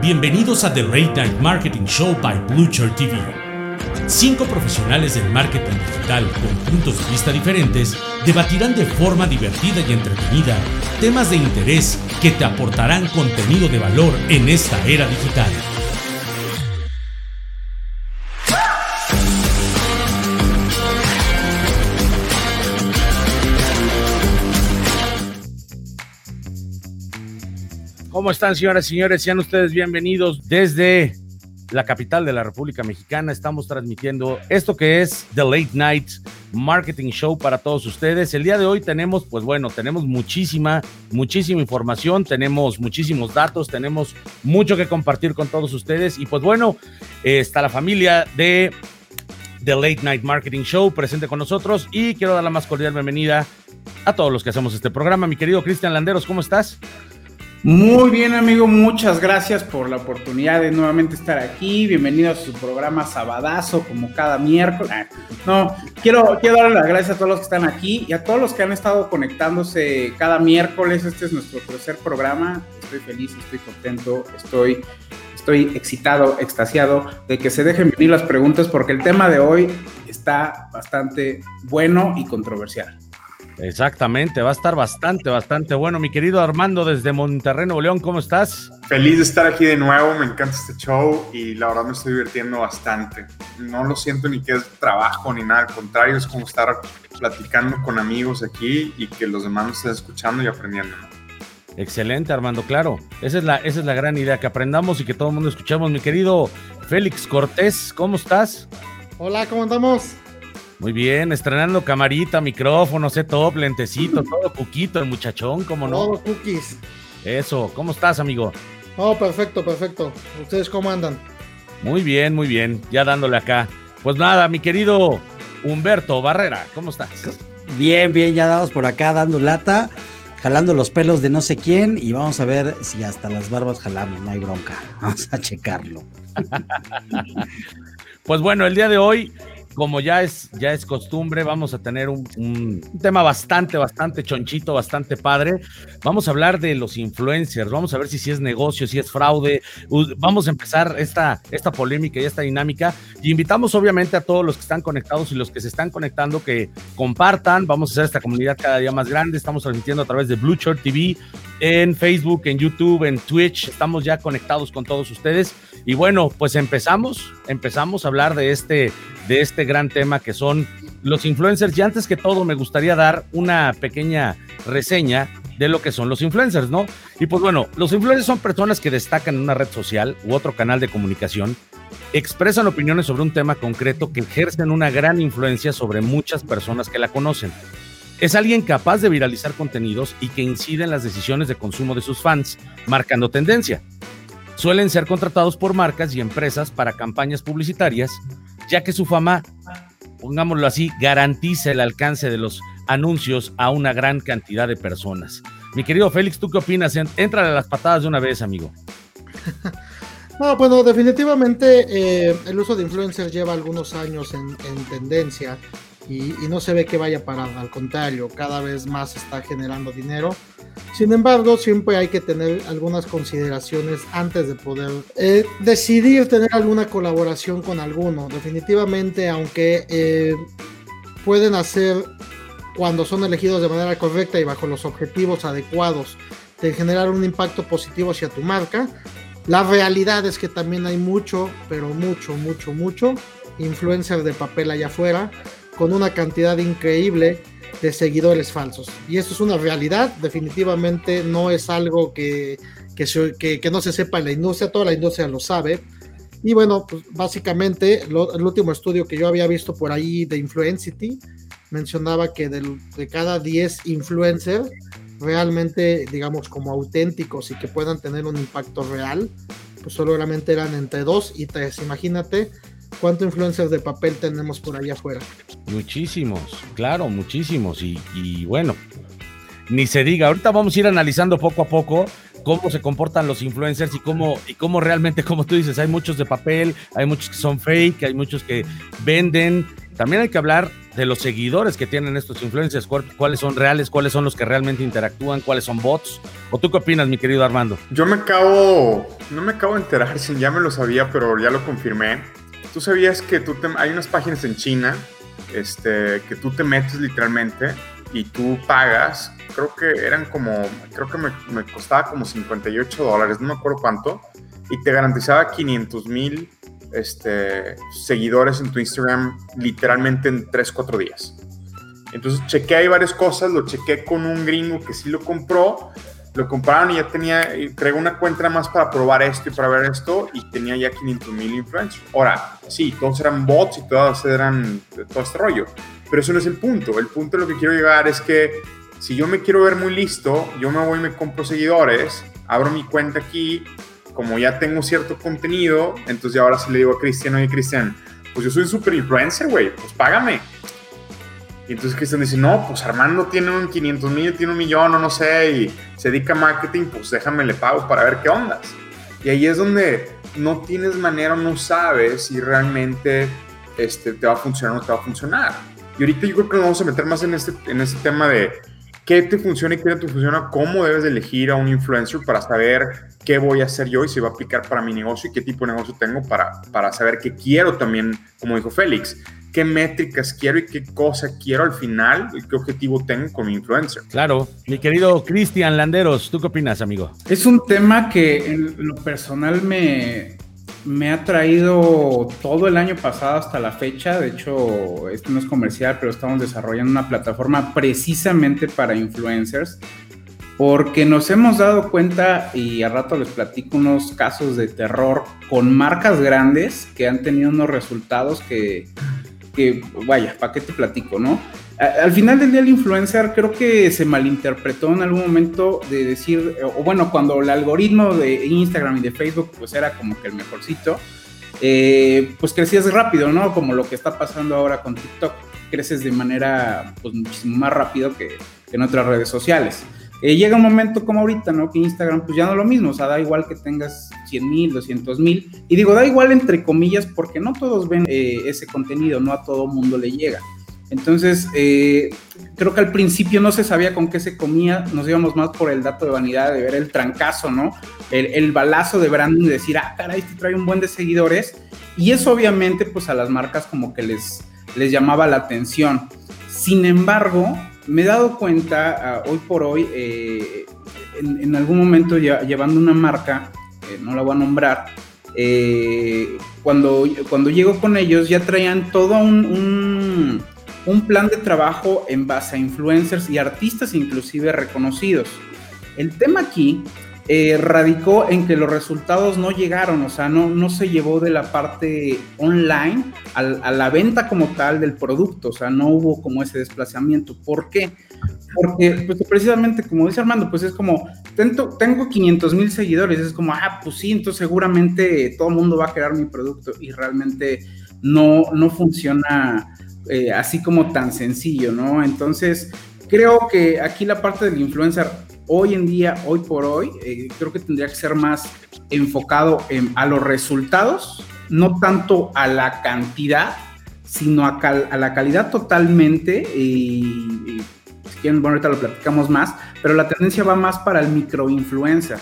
Bienvenidos a The Late Night Marketing Show by Blucher TV. Cinco profesionales del marketing digital con puntos de vista diferentes debatirán de forma divertida y entretenida temas de interés que te aportarán contenido de valor en esta era digital. ¿Cómo están, señoras y señores? Sean ustedes bienvenidos desde la capital de la República Mexicana. Estamos transmitiendo esto que es The Late Night Marketing Show para todos ustedes. El día de hoy tenemos, pues bueno, tenemos muchísima, muchísima información, tenemos muchísimos datos, tenemos mucho que compartir con todos ustedes. Y pues bueno, eh, está la familia de The Late Night Marketing Show presente con nosotros y quiero dar la más cordial bienvenida a todos los que hacemos este programa. Mi querido Cristian Landeros, ¿cómo estás? Muy bien, amigo, muchas gracias por la oportunidad de nuevamente estar aquí. Bienvenido a su programa Sabadazo, como cada miércoles. Ah, no, quiero, quiero darle las gracias a todos los que están aquí y a todos los que han estado conectándose cada miércoles. Este es nuestro tercer programa. Estoy feliz, estoy contento, estoy, estoy excitado, extasiado de que se dejen venir las preguntas porque el tema de hoy está bastante bueno y controversial. Exactamente, va a estar bastante, bastante bueno. Mi querido Armando desde Monterrey, Nuevo León, ¿cómo estás? Feliz de estar aquí de nuevo, me encanta este show y la verdad me estoy divirtiendo bastante. No lo siento ni que es trabajo ni nada, al contrario, es como estar platicando con amigos aquí y que los demás nos estén escuchando y aprendiendo. Excelente, Armando, claro. Esa es, la, esa es la gran idea, que aprendamos y que todo el mundo escuchemos. Mi querido Félix Cortés, ¿cómo estás? Hola, ¿cómo andamos? Muy bien, estrenando camarita, micrófono, setup, lentecito, todo cuquito, el muchachón, ¿cómo no? Todo cookies. Eso, ¿cómo estás, amigo? Oh, perfecto, perfecto. ¿Ustedes cómo andan? Muy bien, muy bien, ya dándole acá. Pues nada, mi querido Humberto Barrera, ¿cómo estás? Bien, bien, ya dados por acá dando lata, jalando los pelos de no sé quién y vamos a ver si hasta las barbas jalamos, no hay bronca. Vamos a checarlo. pues bueno, el día de hoy como ya es, ya es costumbre, vamos a tener un, tema bastante, bastante chonchito, bastante padre. Vamos a hablar de los influencers, vamos a ver si, si es negocio, si es fraude. Vamos a empezar esta, esta polémica y esta dinámica. Y invitamos obviamente a todos los que están conectados y los que se están conectando que compartan. Vamos a hacer esta comunidad cada día más grande. Estamos transmitiendo a través de Blue Shirt TV, en Facebook, en YouTube, en Twitch. Estamos ya conectados con todos ustedes. Y bueno, pues empezamos, empezamos a hablar de este, de este gran tema que son los influencers. Y antes que todo, me gustaría dar una pequeña reseña de lo que son los influencers, ¿no? Y pues bueno, los influencers son personas que destacan en una red social u otro canal de comunicación, expresan opiniones sobre un tema concreto que ejercen una gran influencia sobre muchas personas que la conocen. Es alguien capaz de viralizar contenidos y que incide en las decisiones de consumo de sus fans, marcando tendencia. Suelen ser contratados por marcas y empresas para campañas publicitarias, ya que su fama, pongámoslo así, garantiza el alcance de los anuncios a una gran cantidad de personas. Mi querido Félix, ¿tú qué opinas? Entra a las patadas de una vez, amigo. No, bueno, definitivamente eh, el uso de influencers lleva algunos años en, en tendencia y, y, no se ve que vaya a parar, al contrario, cada vez más está generando dinero. Sin embargo, siempre hay que tener algunas consideraciones antes de poder eh, decidir tener alguna colaboración con alguno. Definitivamente, aunque eh, pueden hacer cuando son elegidos de manera correcta y bajo los objetivos adecuados de generar un impacto positivo hacia tu marca, la realidad es que también hay mucho, pero mucho, mucho, mucho influencer de papel allá afuera con una cantidad increíble de seguidores falsos. Y eso es una realidad, definitivamente no es algo que, que, se, que, que no se sepa en la industria, toda la industria lo sabe. Y bueno, pues básicamente lo, el último estudio que yo había visto por ahí de Influencity mencionaba que del, de cada 10 influencers realmente, digamos, como auténticos y que puedan tener un impacto real, pues solamente eran entre 2 y 3. Imagínate cuántos influencers de papel tenemos por allá afuera. Muchísimos, claro, muchísimos. Y, y, bueno, ni se diga, ahorita vamos a ir analizando poco a poco cómo se comportan los influencers y cómo, y cómo realmente, como tú dices, hay muchos de papel, hay muchos que son fake, hay muchos que venden. También hay que hablar de los seguidores que tienen estos influencers, cuáles son reales, cuáles son los que realmente interactúan, cuáles son bots. ¿O tú qué opinas, mi querido Armando? Yo me acabo, no me acabo de enterar, si ya me lo sabía, pero ya lo confirmé. Tú sabías que tú hay unas páginas en China este, que tú te metes literalmente y tú pagas, creo que eran como, creo que me, costaba como 58 dólares, no me acuerdo cuánto, y te garantizaba 500 mil este, seguidores en tu Instagram literalmente en 3, 4 días. Entonces chequé ahí varias cosas, lo chequé con un gringo que sí lo compró, lo compraron y ya tenía, creé una cuenta más para probar esto y para ver esto y tenía ya 500 mil influencers. Ahora, sí, todos eran bots y todos eran todo este rollo, pero eso no es el punto. El punto de lo que quiero llegar es que si yo me quiero ver muy listo, yo me voy y me compro seguidores, abro mi cuenta aquí, como ya tengo cierto contenido, entonces ahora sí le digo a Cristian, oye Cristian, pues yo soy un super influencer, güey, pues págame. Y entonces Cristian dice, no, pues Armando tiene un 500 mil, tiene un millón o no sé, y se dedica a marketing, pues déjame le pago para ver qué ondas. Y ahí es donde no tienes manera, no sabes si realmente este, te va a funcionar o no te va a funcionar. Y ahorita yo creo que nos vamos a meter más en este, en este tema de qué te funciona y qué no te funciona, cómo debes de elegir a un influencer para saber qué voy a hacer yo y si va a aplicar para mi negocio y qué tipo de negocio tengo para, para saber qué quiero también, como dijo Félix, qué métricas quiero y qué cosa quiero al final y qué objetivo tengo con mi influencer. Claro, mi querido Cristian Landeros, ¿tú qué opinas, amigo? Es un tema que en lo personal me, me ha traído todo el año pasado hasta la fecha. De hecho, esto no es comercial, pero estamos desarrollando una plataforma precisamente para influencers porque nos hemos dado cuenta, y a rato les platico unos casos de terror con marcas grandes que han tenido unos resultados que, que vaya, ¿para qué te platico, no? al final del día el influencer creo que se malinterpretó en algún momento de decir, o bueno, cuando el algoritmo de Instagram y de Facebook pues era como que el mejorcito, eh, pues crecías rápido, ¿no? Como lo que está pasando ahora con TikTok, creces de manera pues muchísimo más rápido que en otras redes sociales. Eh, llega un momento como ahorita, ¿no? Que Instagram pues ya no es lo mismo, o sea, da igual que tengas 100 mil, 200 mil, y digo, da igual entre comillas porque no todos ven eh, ese contenido, no a todo mundo le llega. Entonces, eh, creo que al principio no se sabía con qué se comía, nos íbamos más por el dato de vanidad, de ver el trancazo, ¿no? El, balazo de branding, de decir, ah, caray, este trae un buen de seguidores, y eso obviamente pues a las marcas como que les, les llamaba la atención. Sin embargo, me he dado cuenta ah, hoy por hoy, eh, en, algún momento llevando una marca, eh, no la voy a nombrar, eh, cuando, cuando llego con ellos ya traían todo un, un, plan de trabajo en base a influencers y artistas inclusive reconocidos. El tema aquí radicó en que los resultados no llegaron, o sea, no, no se llevó de la parte online a, la venta como tal del producto, o sea, no hubo como ese desplazamiento. ¿Por qué? Porque pues, precisamente, como dice Armando, pues es como, tengo, tengo 500 mil seguidores, es como, ah, pues sí, entonces seguramente todo el mundo va a querer mi producto y realmente no, no funciona eh, así como tan sencillo, ¿no? Entonces, creo que aquí la parte del influencer hoy en día, hoy por hoy, eh, creo que tendría que ser más enfocado a los resultados, no tanto a la cantidad, sino a, la calidad totalmente. Y, si quieren, bueno, ahorita lo platicamos más, pero la tendencia va más para el microinfluencer.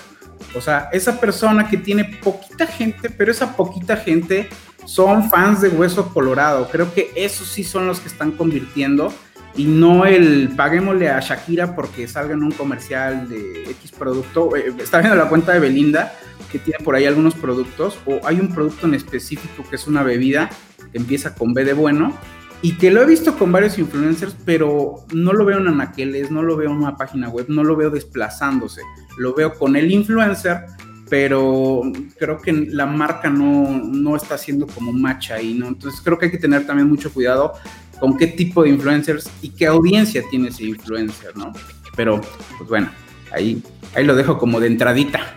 O sea, esa persona que tiene poquita gente, pero esa poquita gente son fans de Hueso Colorado. Creo que esos sí son los que están convirtiendo y no el paguémosle a Shakira porque salga en un comercial de X producto. Eh, está viendo la cuenta de Belinda que tiene por ahí algunos productos o hay un producto en específico que es una bebida que empieza con B de bueno y que lo he visto con varios influencers, pero no lo veo en anaqueles, no lo veo en una página web, no lo veo desplazándose. Lo veo con el influencer, pero creo que la marca no, no está haciendo como match ahí, ¿no? Entonces creo que hay que tener también mucho cuidado con qué tipo de influencers y qué audiencia tiene ese influencer, ¿no? Pero, pues bueno, ahí, ahí lo dejo como de entradita.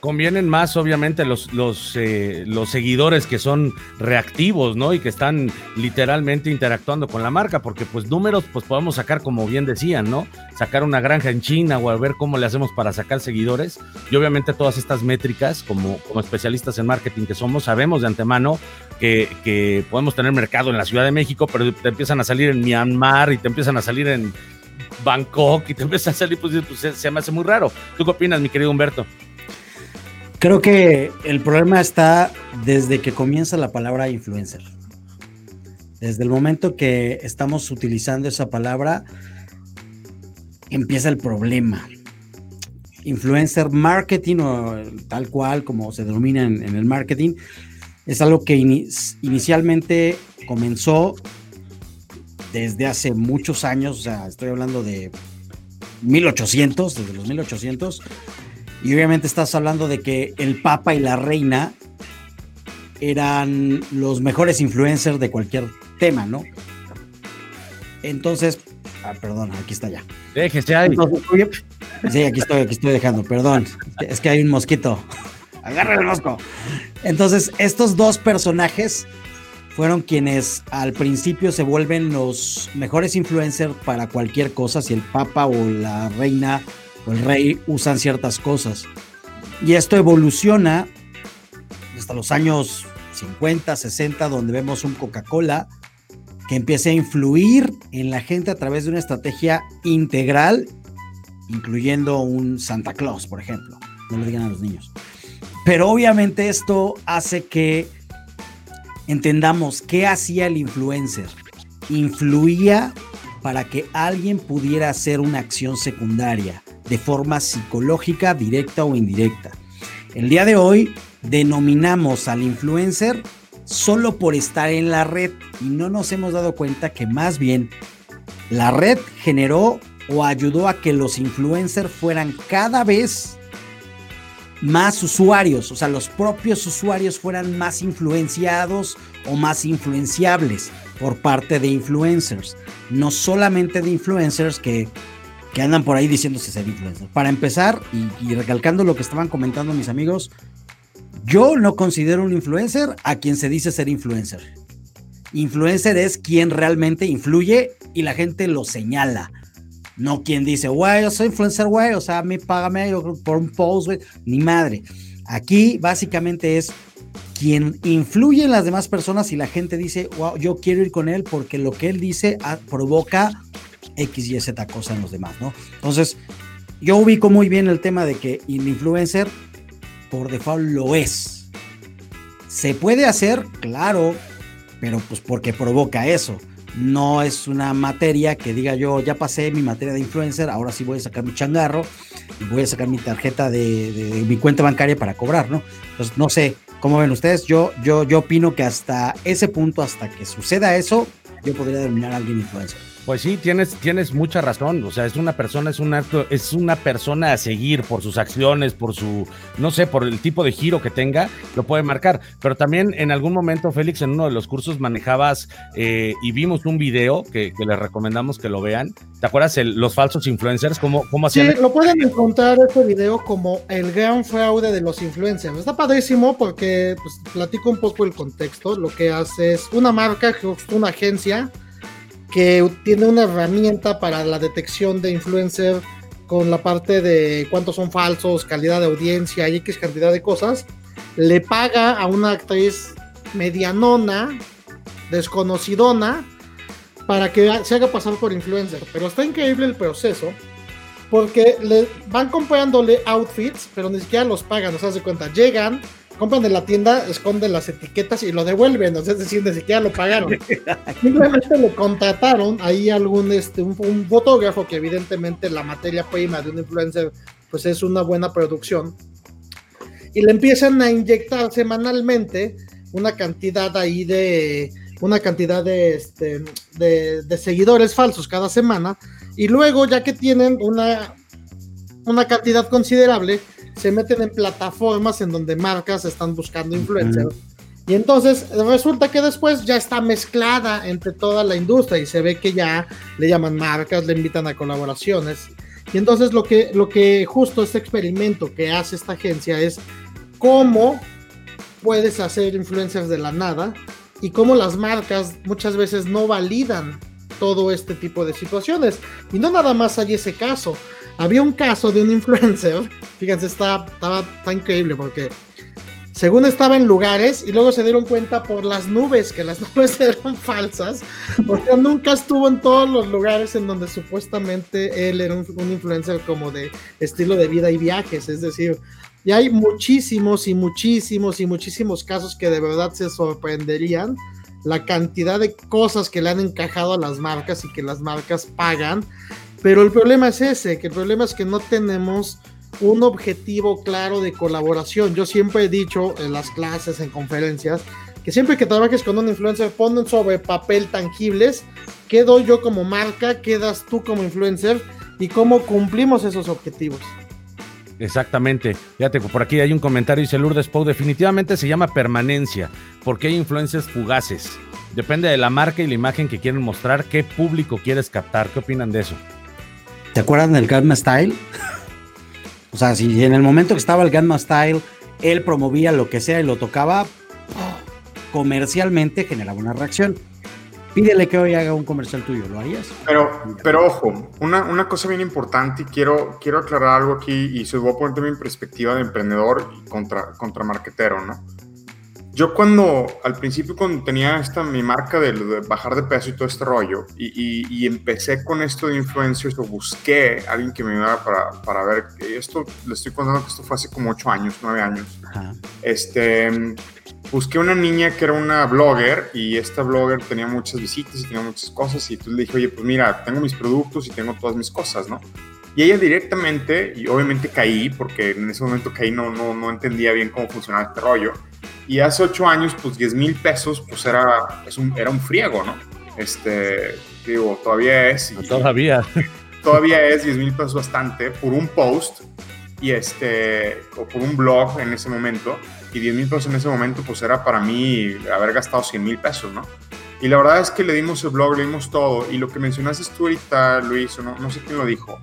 Convienen más, obviamente, los, los, eh, los seguidores que son reactivos, ¿no? Y que están literalmente interactuando con la marca, porque pues números, pues podemos sacar, como bien decían, ¿no? Sacar una granja en China o a ver cómo le hacemos para sacar seguidores. Y obviamente todas estas métricas, como, como especialistas en marketing que somos, sabemos de antemano que, que podemos tener mercado en la Ciudad de México, pero te empiezan a salir en Myanmar y te empiezan a salir en Bangkok y te empiezan a salir, pues, pues se, se me hace muy raro. ¿Tú qué opinas, mi querido Humberto? Creo que el problema está desde que comienza la palabra influencer. Desde el momento que estamos utilizando esa palabra, empieza el problema. Influencer marketing o tal cual como se denomina en, el marketing, es algo que ini- inicialmente comenzó desde hace muchos años, o sea, estoy hablando de 1800, desde los 1800, y obviamente estás hablando de que el Papa y la Reina eran los mejores influencers de cualquier tema, ¿no? Entonces, ah, perdón, aquí está ya. Déjese ahí. Sí, aquí estoy, aquí estoy dejando, perdón. Es que hay un mosquito. Agarra el mosco. Entonces, estos dos personajes fueron quienes al principio se vuelven los mejores influencers para cualquier cosa, si el papa o la reina el rey usan ciertas cosas. Y esto evoluciona hasta los años 50, 60, donde vemos un Coca-Cola que empieza a influir en la gente a través de una estrategia integral, incluyendo un Santa Claus, por ejemplo. No le digan a los niños. Pero obviamente esto hace que entendamos qué hacía el influencer. Influía para que alguien pudiera hacer una acción secundaria de forma psicológica, directa o indirecta. El día de hoy denominamos al influencer solo por estar en la red y no nos hemos dado cuenta que más bien la red generó o ayudó a que los influencers fueran cada vez más usuarios, o sea, los propios usuarios fueran más influenciados o más influenciables por parte de influencers, no solamente de influencers que, que andan por ahí diciéndose ser influencers. Para empezar, y, y recalcando lo que estaban comentando mis amigos, yo no considero un influencer a quien se dice ser influencer. Influencer es quien realmente influye y la gente lo señala. No quien dice, güey, yo soy influencer, güey, o sea, a mí págame por un post, güey. Ni madre. Aquí básicamente es quien influye en las demás personas y la gente dice, wow, yo quiero ir con él porque lo que él dice ah, provoca X, Y, Z cosa en los demás, ¿no? Entonces, yo ubico muy bien el tema de que el influencer por default lo es. ¿Se puede hacer? Claro, pero pues porque provoca eso. No es una materia que diga yo, ya pasé mi materia de influencer, ahora sí voy a sacar mi changarro y voy a sacar mi tarjeta de, mi cuenta bancaria para cobrar, ¿no? Entonces, no sé, ¿cómo ven ustedes? Yo, yo, yo opino que hasta ese punto, hasta que suceda eso, yo podría denominar a alguien influencer. Pues sí, tienes, tienes mucha razón. O sea, es una persona, es un acto, es una persona a seguir por sus acciones, por su, no sé, por el tipo de giro que tenga, lo puede marcar. Pero también en algún momento, Félix, en uno de los cursos manejabas eh, y vimos un video que, que les recomendamos que lo vean. ¿Te acuerdas el- los falsos influencers? ¿Cómo, cómo Sí, hacían? lo pueden encontrar este video como el gran fraude de los influencers. Está padrísimo porque pues, platico un poco el contexto. Lo que hace es una marca, una agencia que tiene una herramienta para la detección de influencer con la parte de cuántos son falsos, calidad de audiencia y X cantidad de cosas. Le paga a una actriz medianona, desconocidona, para que se haga pasar por influencer. Pero está increíble el proceso porque le van comprándole outfits, pero ni siquiera los pagan, o sea, se cuenta, llegan, compran de la tienda, esconden las etiquetas y lo devuelven, o sea, es decir, ni siquiera lo pagaron. Simplemente le contrataron ahí algún este un, un fotógrafo que evidentemente la materia prima de un influencer pues es una buena producción. Y le empiezan a inyectar semanalmente una cantidad ahí de una cantidad de, este, de, de seguidores falsos cada semana y luego, ya que tienen una, una cantidad considerable, se meten en plataformas en donde marcas están buscando influencers. Y entonces resulta que después ya está mezclada entre toda la industria y se ve que ya le llaman marcas, le invitan a colaboraciones. Y entonces lo que, lo que justo este experimento que hace esta agencia es cómo puedes hacer influencers de la nada y cómo las marcas muchas veces no validan todo este tipo de situaciones. Y no nada más hay ese caso. Había un caso de un influencer, fíjense, estaba tan increíble porque según estaba en lugares y luego se dieron cuenta por las nubes que las nubes eran falsas, porque nunca estuvo en todos los lugares en donde supuestamente él era un, un influencer como de estilo de vida y viajes, es decir, y hay muchísimos y muchísimos y muchísimos casos que de verdad se sorprenderían la cantidad de cosas que le han encajado a las marcas y que las marcas pagan. Pero el problema es ese, que el problema es que no tenemos un objetivo claro de colaboración. Yo siempre he dicho en las clases, en conferencias, que siempre que trabajes con un influencer, ponen sobre papel tangibles qué doy yo como marca, qué das tú como influencer y cómo cumplimos esos objetivos. Exactamente. Fíjate, por aquí hay un comentario, dice Lourdes Pou, definitivamente se llama permanencia, porque hay influencias fugaces. Depende de la marca y la imagen que quieren mostrar, qué público quieres captar. ¿Qué opinan de eso? ¿Te acuerdan del Gamma Style? o sea, si en el momento que estaba el Gamma Style, él promovía lo que sea y lo tocaba, comercialmente generaba una reacción. Pídele que hoy haga un comercial tuyo, ¿lo harías? Pero, pero ojo, una, una cosa bien importante y quiero, quiero aclarar algo aquí y se voy a poner en perspectiva de emprendedor y contra, contra marquetero, ¿no? Yo cuando, al principio cuando tenía esta, mi marca de, de bajar de peso y todo este rollo, y, y, y, empecé con esto de influencers, o busqué a alguien que me ayudara para, para ver, esto, le estoy contando que esto fue hace como 8 años, 9 años. Ajá. Este, busqué una niña que era una blogger y esta blogger tenía muchas visitas y tenía muchas cosas y entonces le dije, oye, pues mira, tengo mis productos y tengo todas mis cosas, ¿no? Y ella directamente, y obviamente caí, porque en ese momento caí, no, no, no entendía bien cómo funcionaba este rollo. Y hace ocho años, pues 10 mil pesos, pues era, es un, era un friego, ¿no? Este, digo, todavía es. Y, todavía. Todavía es 10 mil pesos bastante por un post y este, o por un blog en ese momento. Y 10 mil pesos en ese momento, pues era para mí haber gastado 100 mil pesos, ¿no? Y la verdad es que le dimos el blog, le dimos todo. Y lo que mencionaste tú ahorita, Luis, no, no sé quién lo dijo.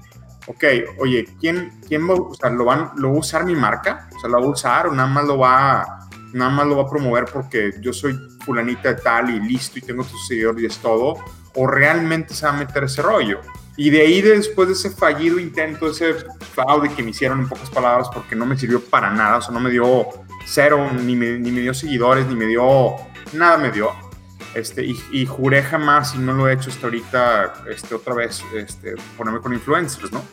Ok, oye, ¿quién, quién va, o sea, ¿lo, van, ¿lo va a usar mi marca? O sea, ¿lo va a usar o nada más lo va a nada más lo va a promover porque yo soy fulanita de tal y listo y tengo tus seguidores y es todo, o realmente se va a meter ese rollo. Y de ahí, después de ese fallido intento, ese fraude que me hicieron en pocas palabras, porque no me sirvió para nada, o sea, no me dio cero, ni me, ni me dio seguidores, ni me dio, nada me dio. Este, y, y, juré jamás, y no lo he hecho hasta ahorita, este, otra vez, este, ponerme con influencers, ¿no?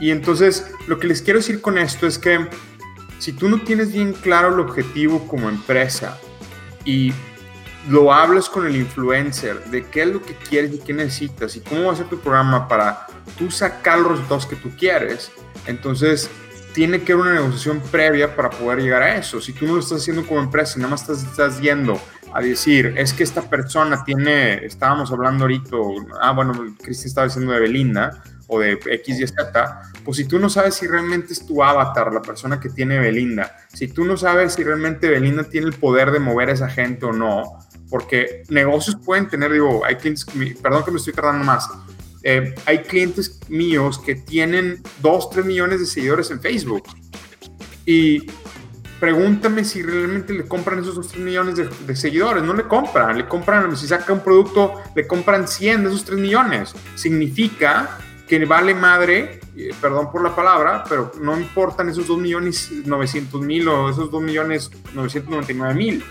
Y entonces, lo que les quiero decir con esto es que si tú no tienes bien claro el objetivo como empresa y lo hablas con el influencer de qué es lo que quieres y qué necesitas y cómo va a ser tu programa para tú sacar los resultados que tú quieres, entonces tiene que haber una negociación previa para poder llegar a eso. Si tú no lo estás haciendo como empresa y nada más estás, estás yendo a decir, es que esta persona tiene, estábamos hablando ahorita, ah, bueno, Cristian estaba diciendo de Belinda, o de X y Z, pues si tú no sabes si realmente es tu avatar, la persona que tiene Belinda, si tú no sabes si realmente Belinda tiene el poder de mover a esa gente o no, porque negocios pueden tener, digo, hay clientes, perdón que me estoy tardando más, eh, hay clientes míos que tienen 2, 3 millones de seguidores en Facebook y pregúntame si realmente le compran esos 2, 3 millones de, de, seguidores. No le compran, le compran, si saca un producto, le compran 100 de esos 3 millones. Significa que vale madre, eh, perdón por la palabra, pero no importan esos 2 millones 900 mil o esos 2 millones 999 mil,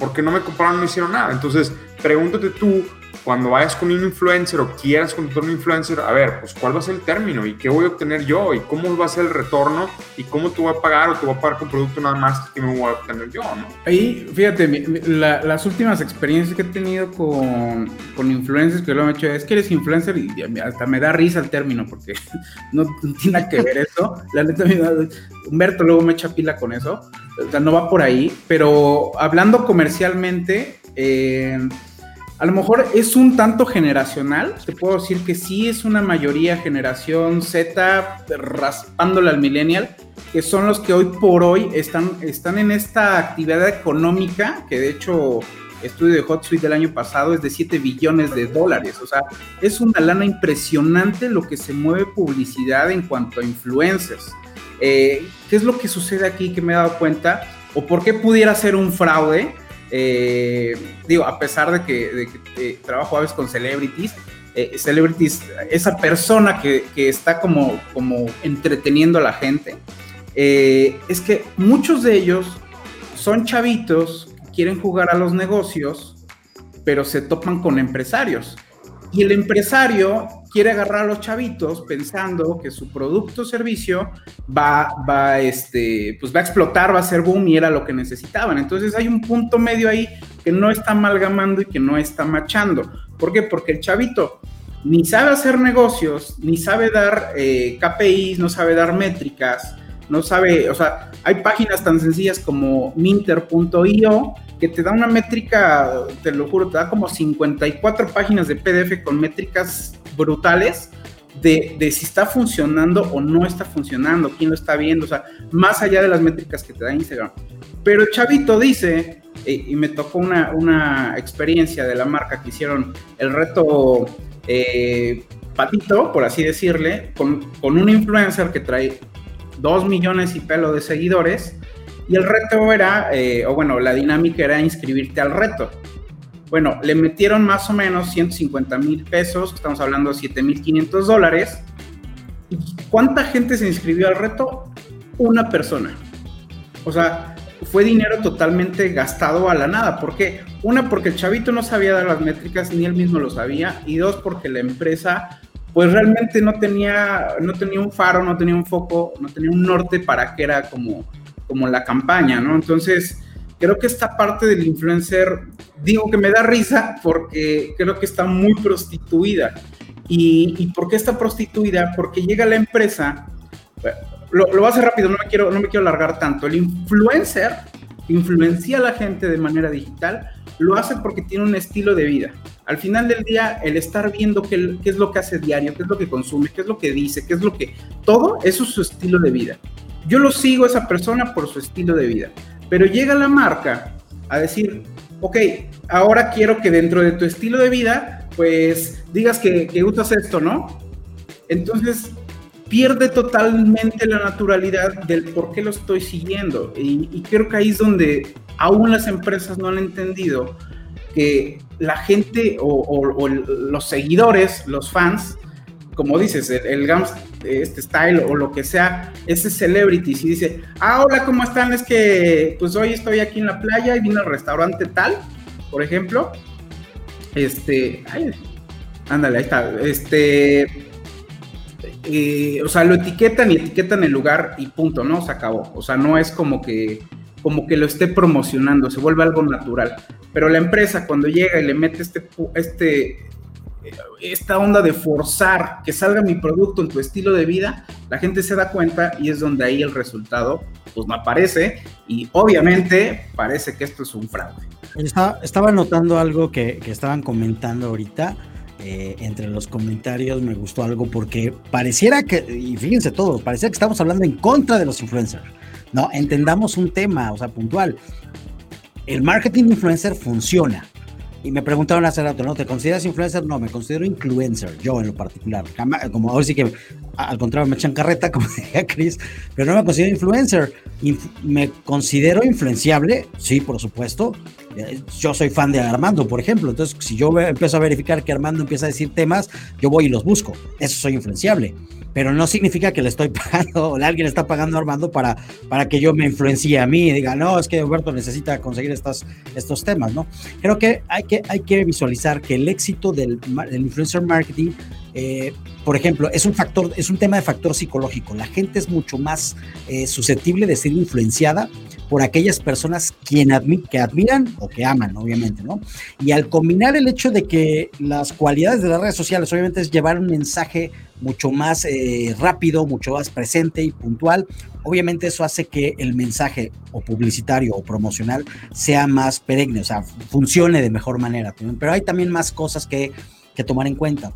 porque no me compraron, no hicieron nada. Entonces, pregúntate tú, cuando vayas con un influencer o quieras contratar un influencer, a ver, pues cuál va a ser el término y qué voy a obtener yo y cómo va a ser el retorno y cómo tú vas a pagar o tú vas a pagar con producto nada más que me voy a obtener yo, ¿no? Ahí, fíjate, la, las últimas experiencias que he tenido con, con influencers que lo han hecho es que eres influencer y hasta me da risa el término porque no, no tiene nada que ver eso. La neta, Humberto luego me echa pila con eso. O sea, no va por ahí, pero hablando comercialmente, eh, a lo mejor es un tanto generacional. Te puedo decir que sí es una mayoría generación Z raspándole al millennial, que son los que hoy por hoy están, están en esta actividad económica, que de hecho estudio de HotSuite del año pasado es de 7 billones de dólares. O sea, es una lana impresionante lo que se mueve publicidad en cuanto a influencers. Eh, ¿Qué es lo que sucede aquí que me he dado cuenta? ¿O por qué pudiera ser un fraude? Eh, digo, a pesar de que, eh, trabajo a veces con celebrities, celebrities, esa persona que, está como, como entreteniendo a la gente, es que muchos de ellos son chavitos quieren jugar a los negocios, pero se topan con empresarios. Y el empresario quiere agarrar a los chavitos pensando que su producto o servicio va, va, este, pues va a explotar, va a ser boom y era lo que necesitaban. Entonces hay un punto medio ahí que no está amalgamando y que no está machando. ¿Por qué? Porque el chavito ni sabe hacer negocios, ni sabe dar eh, KPIs, no sabe dar métricas, no sabe, o sea, hay páginas tan sencillas como minter.io que te da una métrica, te lo juro, te da como 54 páginas de PDF con métricas brutales de, de, si está funcionando o no está funcionando, quién lo está viendo, o sea, más allá de las métricas que te da Instagram. Pero chavito dice, eh, y me tocó una, una, experiencia de la marca que hicieron el reto eh, patito, por así decirle, con, con un influencer que trae dos millones y pelo de seguidores. Y el reto era, eh, o bueno, la dinámica era inscribirte al reto. Bueno, le metieron más o menos 150 mil pesos, estamos hablando de 7 mil 500 dólares. ¿Y cuánta gente se inscribió al reto? Una persona. O sea, fue dinero totalmente gastado a la nada. ¿Por qué? Una, porque el chavito no sabía dar las métricas, ni él mismo lo sabía. Y dos, porque la empresa pues realmente no tenía, no tenía un faro, no tenía un foco, no tenía un norte para que era como, como la campaña, ¿no? Entonces, creo que esta parte del influencer, digo que me da risa porque creo que está muy prostituida. ¿Y, y por qué está prostituida? Porque llega la empresa, lo, lo voy a hacer rápido, no me, quiero, no me quiero alargar tanto. El influencer influencia a la gente de manera digital, lo hace porque tiene un estilo de vida. Al final del día, el estar viendo qué, qué, es lo que hace diario, qué es lo que consume, qué es lo que dice, qué es lo que... Todo eso es su estilo de vida. Yo lo sigo a esa persona por su estilo de vida. Pero llega la marca a decir, ok, ahora quiero que dentro de tu estilo de vida, pues digas que, que usas esto, ¿no? Entonces, pierde totalmente la naturalidad del por qué lo estoy siguiendo. Y, creo que ahí es donde aún las empresas no han entendido que la gente o, los seguidores, los fans, como dices, el, el este style o lo que sea, ese celebrity, si dice, ah, hola, ¿cómo están? Es que pues hoy estoy aquí en la playa y vine al restaurante tal, por ejemplo. Este, ay, ándale, ahí está. Este, eh, o sea, lo etiquetan y etiquetan el lugar y punto, ¿no? Se acabó. O sea, no es como que, como que lo esté promocionando, se vuelve algo natural. Pero la empresa cuando llega y le mete este, este, esta onda de forzar que salga mi producto en tu estilo de vida, la gente se da cuenta y es donde ahí el resultado pues no aparece y obviamente parece que esto es un fraude. Estaba, notando algo que, que estaban comentando ahorita eh, entre los comentarios me gustó algo porque pareciera que, y fíjense todo, pareciera que estamos hablando en contra de los influencers. No, entendamos un tema, o sea, puntual. El marketing influencer funciona. Y me preguntaron hace rato, ¿no? ¿Te consideras influencer? No, me considero influencer, yo en lo particular. Como ahora sí que, al contrario, me echan carreta, como decía Chris, pero no me considero influencer. ¿Me considero influenciable? Sí, por supuesto. Yo soy fan de Armando, por ejemplo. Entonces, si yo empiezo a verificar que Armando empieza a decir temas, yo voy y los busco. Eso soy influenciable pero no significa que le estoy pagando o alguien le está pagando a Armando para, para que yo me influencie a mí y diga, no, es que Roberto necesita conseguir estas, estos temas, ¿no? Creo que hay que, hay que visualizar que el éxito del, del influencer marketing eh, por ejemplo, es un factor, es un tema de factor psicológico. La gente es mucho más eh, susceptible de ser influenciada por aquellas personas quien que admiran o que aman, obviamente, ¿no? Y al combinar el hecho de que las cualidades de las redes sociales, obviamente, es llevar un mensaje mucho más eh, rápido, mucho más presente y puntual, obviamente eso hace que el mensaje o publicitario o promocional sea más perenne, o sea, funcione de mejor manera. Pero hay también más cosas que, que tomar en cuenta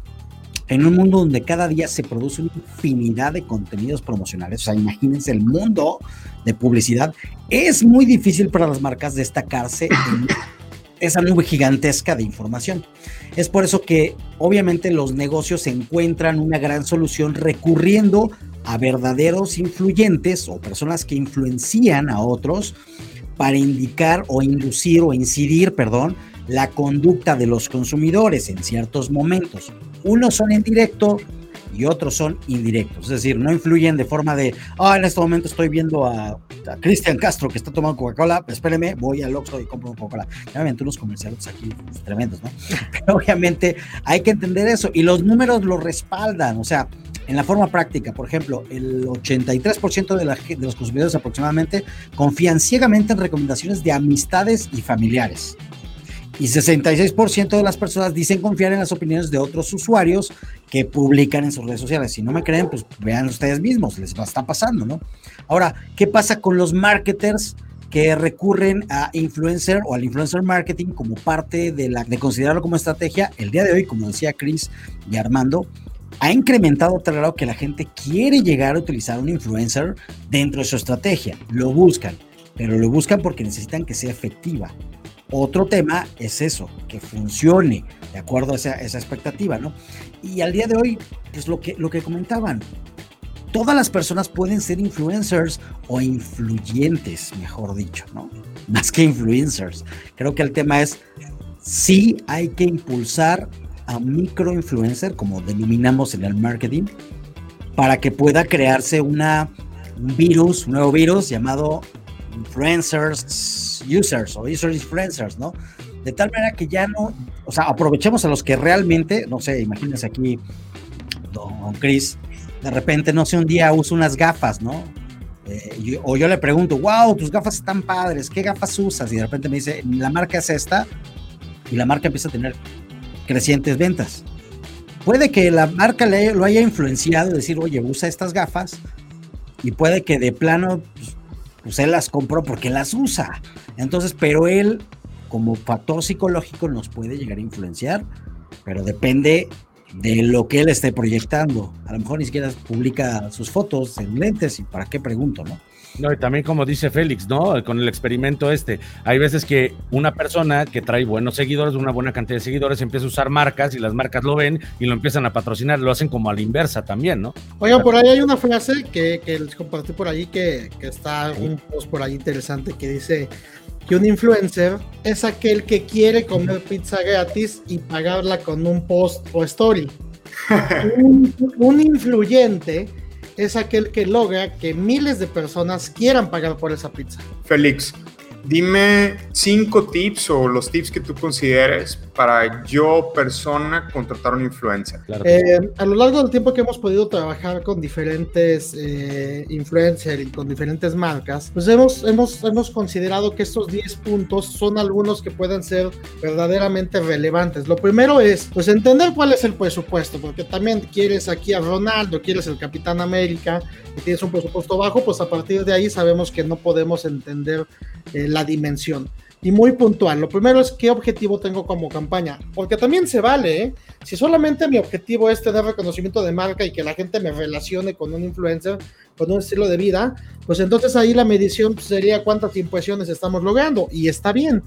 en un mundo donde cada día se produce una infinidad de contenidos promocionales, o sea, imagínense el mundo de publicidad, es muy difícil para las marcas destacarse esa nube gigantesca de información. Es por eso que obviamente los negocios encuentran una gran solución recurriendo a verdaderos influyentes o personas que influencian a otros para indicar o inducir o incidir, perdón, la conducta de los consumidores en ciertos momentos. Unos son en directo y otros son indirectos, es decir, no influyen de forma de, ah, en este momento estoy viendo a, Cristian Castro que está tomando Coca-Cola, espéreme, voy al Oxxo y compro Coca-Cola. Obviamente unos comerciales aquí tremendos, ¿no? Pero obviamente hay que entender eso y los números lo respaldan, o sea, en la forma práctica, por ejemplo, el 83% de, de los consumidores aproximadamente confían ciegamente en recomendaciones de amistades y familiares. Y 66% de las personas dicen confiar en las opiniones de otros usuarios que publican en sus redes sociales. Si no me creen, pues vean ustedes mismos, les va a estar pasando, ¿no? Ahora, ¿qué pasa con los marketers? que recurren a influencer o al influencer marketing como parte de, la, de considerarlo como estrategia, el día de hoy, como decía Chris y Armando, ha incrementado tal grado que la gente quiere llegar a utilizar un influencer dentro de su estrategia. Lo buscan, pero lo buscan porque necesitan que sea efectiva. Otro tema es eso, que funcione de acuerdo a esa, expectativa, ¿no? Y al día de hoy, pues lo que, lo que comentaban, todas las personas pueden ser influencers o influyentes, mejor dicho, ¿no? Más que influencers. Creo que el tema es, sí hay que impulsar a microinfluencer, como denominamos en el marketing, para que pueda crearse una, un virus, un nuevo virus llamado influencers users o user influencers, ¿no? De tal manera que ya no, o sea, aprovechemos a los que realmente, no sé, imagínense aquí, don Chris, de repente, no sé, un día uso unas gafas, ¿no? Eh, o yo le pregunto, wow, tus gafas están padres, ¿qué gafas usas? Y de repente me dice, la marca es esta, y la marca empieza a tener crecientes ventas. Puede que la marca lo haya influenciado, decir, oye, usa estas gafas, y puede que de plano pues, pues él las compró porque las usa. Entonces, pero él, como factor psicológico, nos puede llegar a influenciar, pero depende de lo que él esté proyectando. A lo mejor ni siquiera publica sus fotos en lentes y para qué pregunto, ¿no? No, y también como dice Félix, ¿no? Con el experimento este, hay veces que una persona que trae buenos seguidores, una buena cantidad de seguidores, empieza a usar marcas y las marcas lo ven y lo empiezan a patrocinar, lo hacen como a la inversa también, ¿no? Oigan, por ahí hay una frase que, les compartí por ahí que, que está un post por ahí interesante que dice que un influencer es aquel que quiere comer pizza gratis y pagarla con un post o story. un, un influyente es aquel que logra que miles de personas quieran pagar por esa pizza. Félix, Dime cinco tips o los tips que tú consideres para yo, persona, contratar un influencer. Eh, a lo largo del tiempo que hemos podido trabajar con diferentes eh, influencers y con diferentes marcas, pues hemos, hemos, hemos considerado que estos 10 puntos son algunos que pueden ser verdaderamente relevantes. Lo primero es, pues, entender cuál es el presupuesto, porque también quieres aquí a Ronaldo, quieres el Capitán América y tienes un presupuesto bajo, pues a partir de ahí sabemos que no podemos entender eh, la dimensión. Y muy puntual. Lo primero es qué objetivo tengo como campaña. Porque también se vale, ¿eh? Si solamente mi objetivo es tener reconocimiento de marca y que la gente me relacione con un influencer, con un estilo de vida, pues entonces ahí la medición sería cuántas impresiones estamos logrando. Y está bien.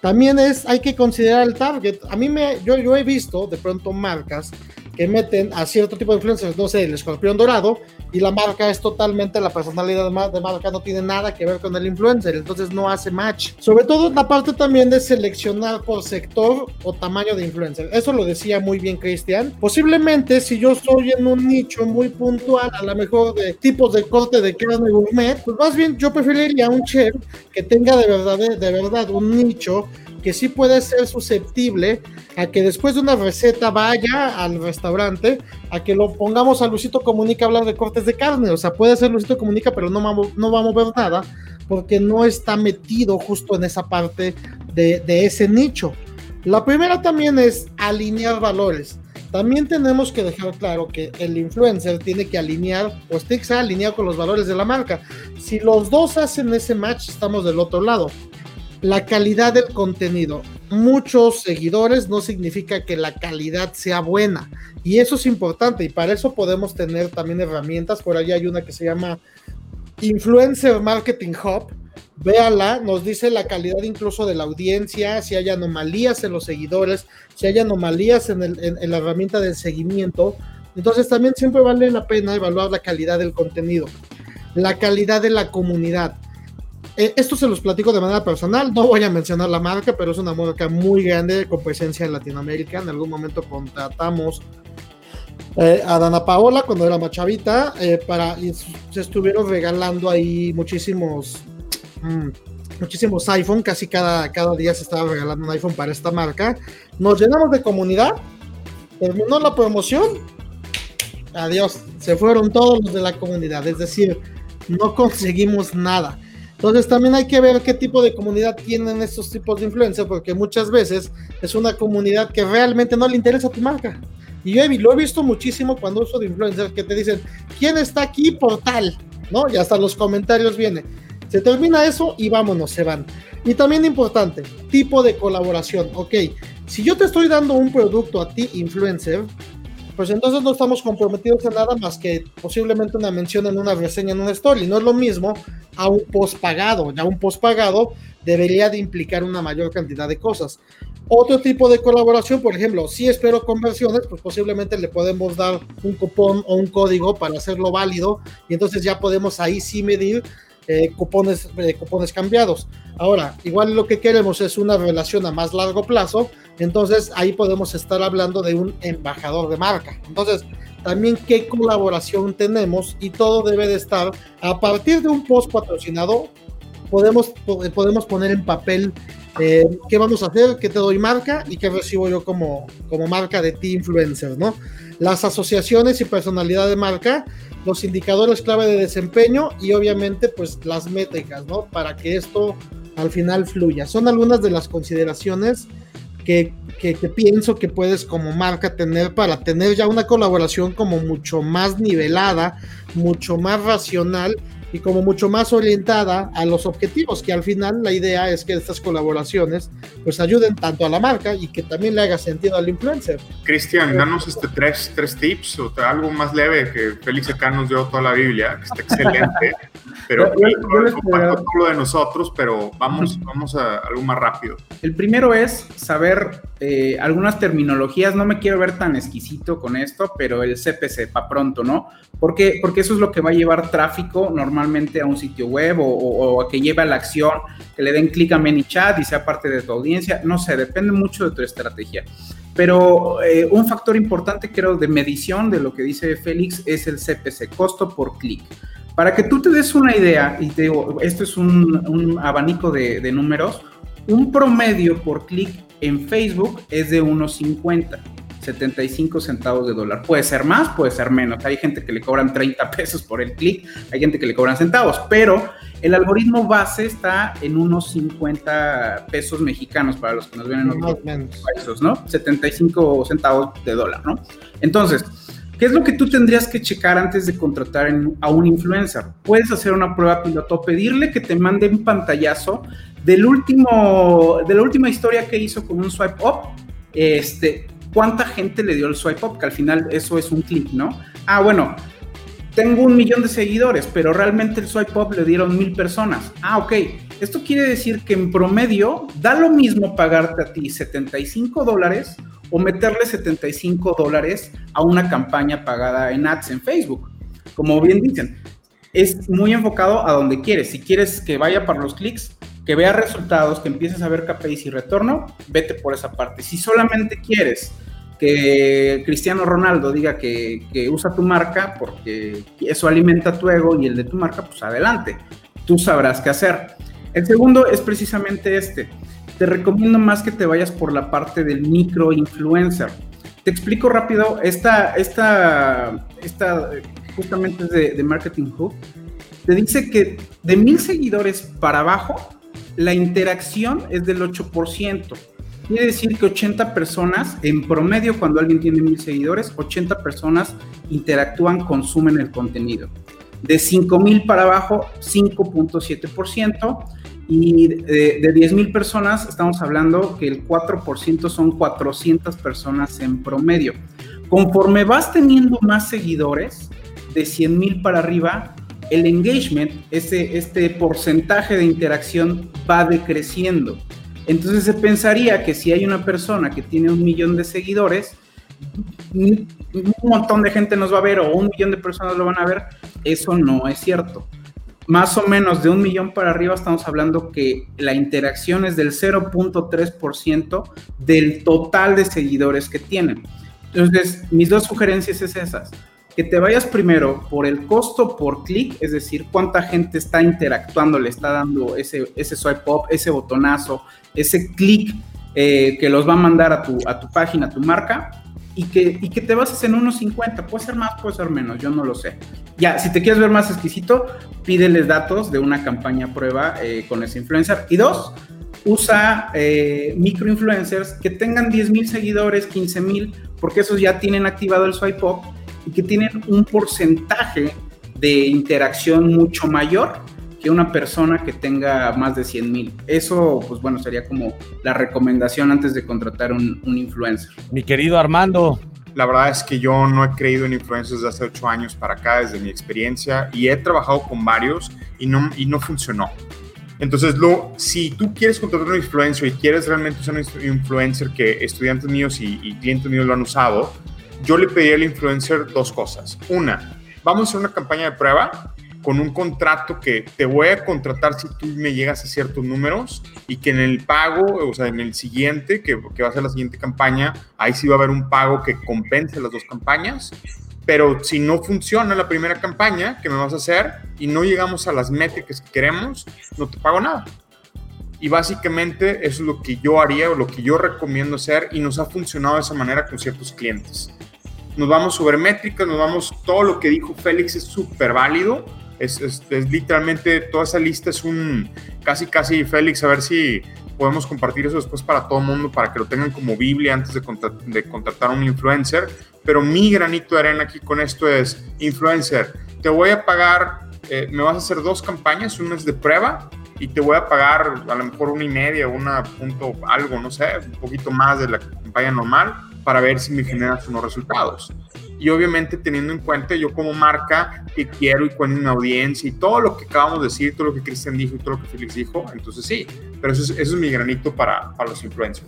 También es, hay que considerar el target. A mí me, yo, yo he visto de pronto marcas que meten a cierto tipo de influencers, no sé, el escorpión dorado, y la marca es totalmente, la personalidad de marca no tiene nada que ver con el influencer, entonces no hace match. Sobre todo la parte también de seleccionar por sector o tamaño de influencer. Eso lo decía muy bien Cristian. Posiblemente si yo estoy en un nicho muy puntual, a lo mejor de tipos de corte de carne gourmet, pues más bien yo preferiría un chef que tenga de verdad, de verdad un nicho que sí puede ser susceptible a que después de una receta vaya al restaurante, a que lo pongamos a Luisito Comunica a hablar de cortes de carne. O sea, puede ser Luisito Comunica, pero no, no va a mover nada porque no está metido justo en esa parte de, ese nicho. La primera también es alinear valores. También tenemos que dejar claro que el influencer tiene que alinear o estar alineado con los valores de la marca. Si los dos hacen ese match, estamos del otro lado la calidad del contenido. Muchos seguidores no significa que la calidad sea buena. Y eso es importante. Y para eso podemos tener también herramientas. Por ahí hay una que se llama Influencer Marketing Hub, véala, nos dice la calidad incluso de la audiencia, si hay anomalías en los seguidores, si hay anomalías en, en la herramienta del seguimiento. Entonces también siempre vale la pena evaluar la calidad del contenido, la calidad de la comunidad. Eh, esto se los platico de manera personal, no voy a mencionar la marca, pero es una marca muy grande con presencia en Latinoamérica. En algún momento contratamos eh, a Dana Paola cuando era machavita eh, para y se estuvieron regalando ahí muchísimos mm, muchísimos iPhone, casi cada, cada día se estaba regalando un iPhone para esta marca. Nos llenamos de comunidad, terminó la promoción, adiós, se fueron todos los de la comunidad, es decir, no conseguimos nada. Entonces también hay que ver qué tipo de comunidad tienen estos tipos de influencers, porque muchas veces es una comunidad que realmente no le interesa tu marca. Y yo lo he visto muchísimo cuando uso de influencers que te dicen, ¿quién está aquí por tal? ¿No? Y hasta los comentarios viene. Se termina eso y vámonos, se van. Y también importante, tipo de colaboración. Ok, si yo te estoy dando un producto a ti, influencer, pues entonces no estamos comprometidos en nada más que posiblemente una mención en una reseña en una story. No es lo mismo a un post pagado. Ya un post pagado debería de implicar una mayor cantidad de cosas. Otro tipo de colaboración, por ejemplo, si espero conversiones, pues posiblemente le podemos dar un cupón o un código para hacerlo válido y entonces ya podemos ahí sí medir eh, cupones, eh, cupones cambiados. Ahora, igual lo que queremos es una relación a más largo plazo, entonces ahí podemos estar hablando de un embajador de marca. Entonces, también qué colaboración tenemos y todo debe de estar a partir de un post patrocinado, podemos, podemos poner en papel eh, qué vamos a hacer, qué te doy marca y qué recibo yo como, como marca de ti influencer, ¿no? Las asociaciones y personalidad de marca los indicadores clave de desempeño y obviamente pues las métricas, ¿no? Para que esto al final fluya. Son algunas de las consideraciones que, que, pienso que puedes como marca tener para tener ya una colaboración como mucho más nivelada, mucho más racional y como mucho más orientada a los objetivos, que al final la idea es que estas colaboraciones pues ayuden tanto a la marca y que también le haga sentido al influencer. Cristian, danos este tres, tres tips o algo más leve que Félix acá nos dio toda la Biblia, que está excelente, pero yo, todo lo de nosotros, pero vamos, vamos a algo más rápido. El primero es saber eh, algunas terminologías, no me quiero ver tan exquisito con esto, pero el CPC, para pronto, ¿no? Porque, porque eso es lo que va a llevar tráfico normalmente a un sitio web o, a que lleve a la acción, que le den clic a ManyChat y sea parte de tu audiencia. No sé, depende mucho de tu estrategia. Pero eh, un factor importante, creo, de medición de lo que dice Félix es el CPC, costo por clic. Para que tú te des una idea, y te digo, esto es un, abanico de, de números, un promedio por clic en Facebook es de 1.50. 75 centavos de dólar. Puede ser más, puede ser menos. Hay gente que le cobran 30 pesos por el clic, hay gente que le cobran centavos, pero el algoritmo base está en unos 50 pesos mexicanos para los que nos ven en otros países, ¿no? 75 centavos de dólar, ¿no? Entonces, ¿Qué es lo que tú tendrías que checar antes de contratar a un influencer? Puedes hacer una prueba piloto, pedirle que te mande un pantallazo del último, de la última historia que hizo con un swipe up, este, cuánta gente le dio el swipe up, que al final eso es un clic, ¿no? Ah, bueno, tengo un millón de seguidores, pero realmente el swipe up le dieron mil personas. Ah, ok. Esto quiere decir que en promedio da lo mismo pagarte a ti 75 dólares o meterle 75 dólares a una campaña pagada en ads en Facebook. Como bien dicen, es muy enfocado a donde quieres. Si quieres que vaya para los clics, que vea resultados, que empieces a ver KPIs y retorno, vete por esa parte. Si solamente quieres que Cristiano Ronaldo diga que, usa tu marca porque eso alimenta tu ego y el de tu marca, pues adelante, tú sabrás qué hacer. El segundo es precisamente este. Te recomiendo más que te vayas por la parte del micro influencer. Te explico rápido, esta, esta, esta justamente es de, de Marketing Hub. Te dice que de mil seguidores para abajo, la interacción es del 8%. Quiere decir que 80 personas, en promedio, cuando alguien tiene mil seguidores, 80 personas interactúan, consumen el contenido. De 5 mil para abajo, 5.7%. Y de, de 10 mil personas, estamos hablando que el 4% son 400 personas en promedio. Conforme vas teniendo más seguidores, de 100 mil para arriba, el engagement, este porcentaje de interacción va decreciendo. Entonces se pensaría que si hay una persona que tiene un millón de seguidores, un montón de gente nos va a ver o un millón de personas lo van a ver. Eso no es cierto. Más o menos de un millón para arriba estamos hablando que la interacción es del 0.3% del total de seguidores que tienen. Entonces, mis dos sugerencias es esas. Que te vayas primero por el costo por clic, es decir, cuánta gente está interactuando, le está dando ese, ese swipe up, ese botonazo, ese clic eh, que los va a mandar a tu, a tu página, a tu marca, y que, y que te bases en unos 50, puede ser más, puede ser menos, yo no lo sé. Ya, si te quieres ver más exquisito, pídeles datos de una campaña prueba eh, con ese influencer. Y dos, usa eh, microinfluencers que tengan 10 mil seguidores, 15 mil, porque esos ya tienen activado el swipe up y que tienen un porcentaje de interacción mucho mayor que una persona que tenga más de 100 mil. Eso, pues bueno, sería como la recomendación antes de contratar un, un influencer. Mi querido Armando, la verdad es que yo no he creído en influencers desde hace ocho años para acá, desde mi experiencia, y he trabajado con varios y no, y no funcionó. Entonces, lo, si tú quieres contratar un influencer y quieres realmente ser un influencer que estudiantes míos y, y clientes míos lo han usado, yo le pediría al influencer dos cosas. Una, vamos a hacer una campaña de prueba con un contrato que te voy a contratar si tú me llegas a ciertos números y que en el pago, o sea, en el siguiente, que, que va a ser la siguiente campaña, ahí sí va a haber un pago que compense las dos campañas. Pero si no funciona la primera campaña que me vas a hacer y no llegamos a las métricas que queremos, no te pago nada. Y básicamente eso es lo que yo haría o lo que yo recomiendo hacer y nos ha funcionado de esa manera con ciertos clientes. Nos vamos sobre métricas, nos vamos, todo lo que dijo Félix es súper válido es, es, literalmente toda esa lista es un casi, casi, Félix, a ver si podemos compartir eso después para todo el mundo, para que lo tengan como Biblia antes de, contrat de contratar a un influencer. Pero mi granito de arena aquí con esto es, influencer, te voy a pagar, eh, me vas a hacer dos campañas, una es de prueba y te voy a pagar a lo mejor una y media, una punto algo, no sé, un poquito más de la campaña normal para ver si me generas unos resultados y obviamente teniendo en cuenta yo como marca que quiero y cuál es mi audiencia y todo lo que acabamos de decir, todo lo que Cristian dijo y todo lo que Félix dijo, entonces sí, pero eso es, eso es mi granito para, para los influencers.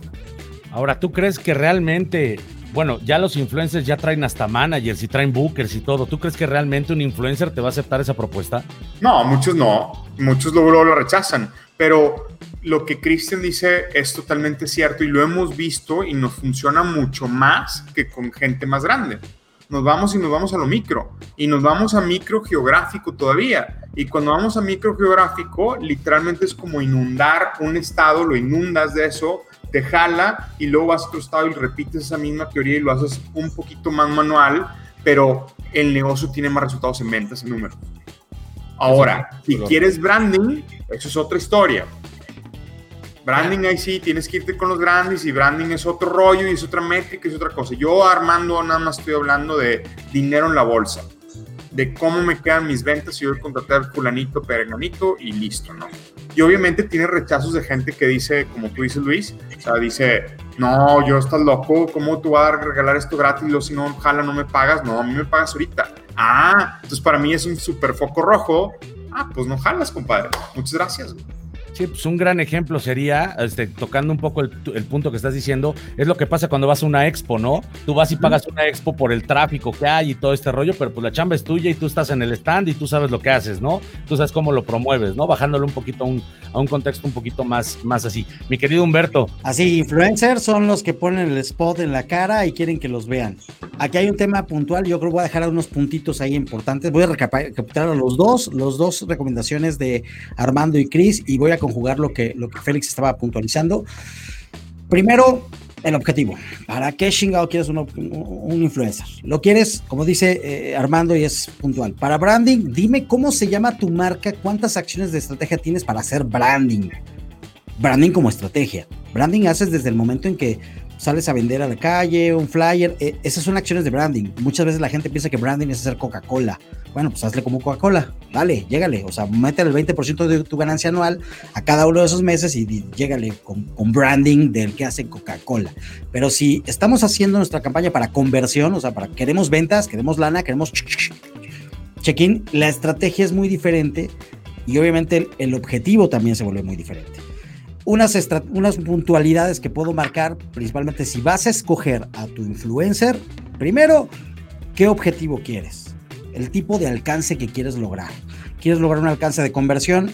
Ahora, ¿tú crees que realmente, bueno, ya los influencers ya traen hasta managers y traen bookers y todo, ¿tú crees que realmente un influencer te va a aceptar esa propuesta? No, muchos no, muchos luego lo rechazan, pero lo que Christian dice es totalmente cierto y lo hemos visto y nos funciona mucho más que con gente más grande nos vamos y nos vamos a lo micro y nos vamos a micro geográfico todavía. Y cuando vamos a micro geográfico, literalmente es como inundar un estado, lo inundas de eso, te jala y luego vas a otro estado y repites esa misma teoría y lo haces un poquito más manual, pero el negocio tiene más resultados en ventas y números. Ahora, si quieres branding, eso es otra historia. Branding ahí sí, tienes que irte con los grandes y branding es otro rollo y es otra métrica, es otra cosa. Yo Armando nada más estoy hablando de dinero en la bolsa, de cómo me quedan mis ventas si yo voy a contratar fulanito, perenganito y listo, ¿no? Y obviamente tiene rechazos de gente que dice, como tú dices Luis, o sea, dice, no, yo estás loco, ¿cómo tú vas a regalar esto gratis? Y si no, jala, no me pagas, no, a mí me pagas ahorita. Ah, entonces para mí es un súper foco rojo. Ah, pues no jalas, compadre. Muchas gracias. Sí, pues un gran ejemplo sería, este, tocando un poco el, el, punto que estás diciendo, es lo que pasa cuando vas a una expo, ¿no? Tú vas y pagas una expo por el tráfico que hay y todo este rollo, pero pues la chamba es tuya y tú estás en el stand y tú sabes lo que haces, ¿no? Tú sabes cómo lo promueves, ¿no? Bajándolo un poquito a un, a un contexto un poquito más, más así. Mi querido Humberto. Así, influencers son los que ponen el spot en la cara y quieren que los vean. Aquí hay un tema puntual, yo creo que voy a dejar unos puntitos ahí importantes. Voy a recapitular a los dos, los dos recomendaciones de Armando y Cris y voy a conjugar lo que, lo que Félix estaba puntualizando. Primero, el objetivo. ¿Para qué chingado quieres un, influencer? Lo quieres, como dice eh, Armando, y es puntual. Para branding, dime cómo se llama tu marca, cuántas acciones de estrategia tienes para hacer branding. Branding como estrategia. Branding haces desde el momento en que sales a vender a la calle, un flyer, eh, esas son acciones de branding. Muchas veces la gente piensa que branding es hacer Coca-Cola. Bueno, pues hazle como Coca-Cola, dale, llégale, o sea, métele el 20% de tu ganancia anual a cada uno de esos meses y, y llégale con, branding del que hace Coca-Cola. Pero si estamos haciendo nuestra campaña para conversión, o sea, para queremos ventas, queremos lana, queremos check-in, la estrategia es muy diferente y obviamente el, el objetivo también se vuelve muy diferente. Unas, puntualidades que puedo marcar, principalmente si vas a escoger a tu influencer, primero, ¿qué objetivo quieres? El tipo de alcance que quieres lograr. ¿Quieres lograr un alcance de conversión?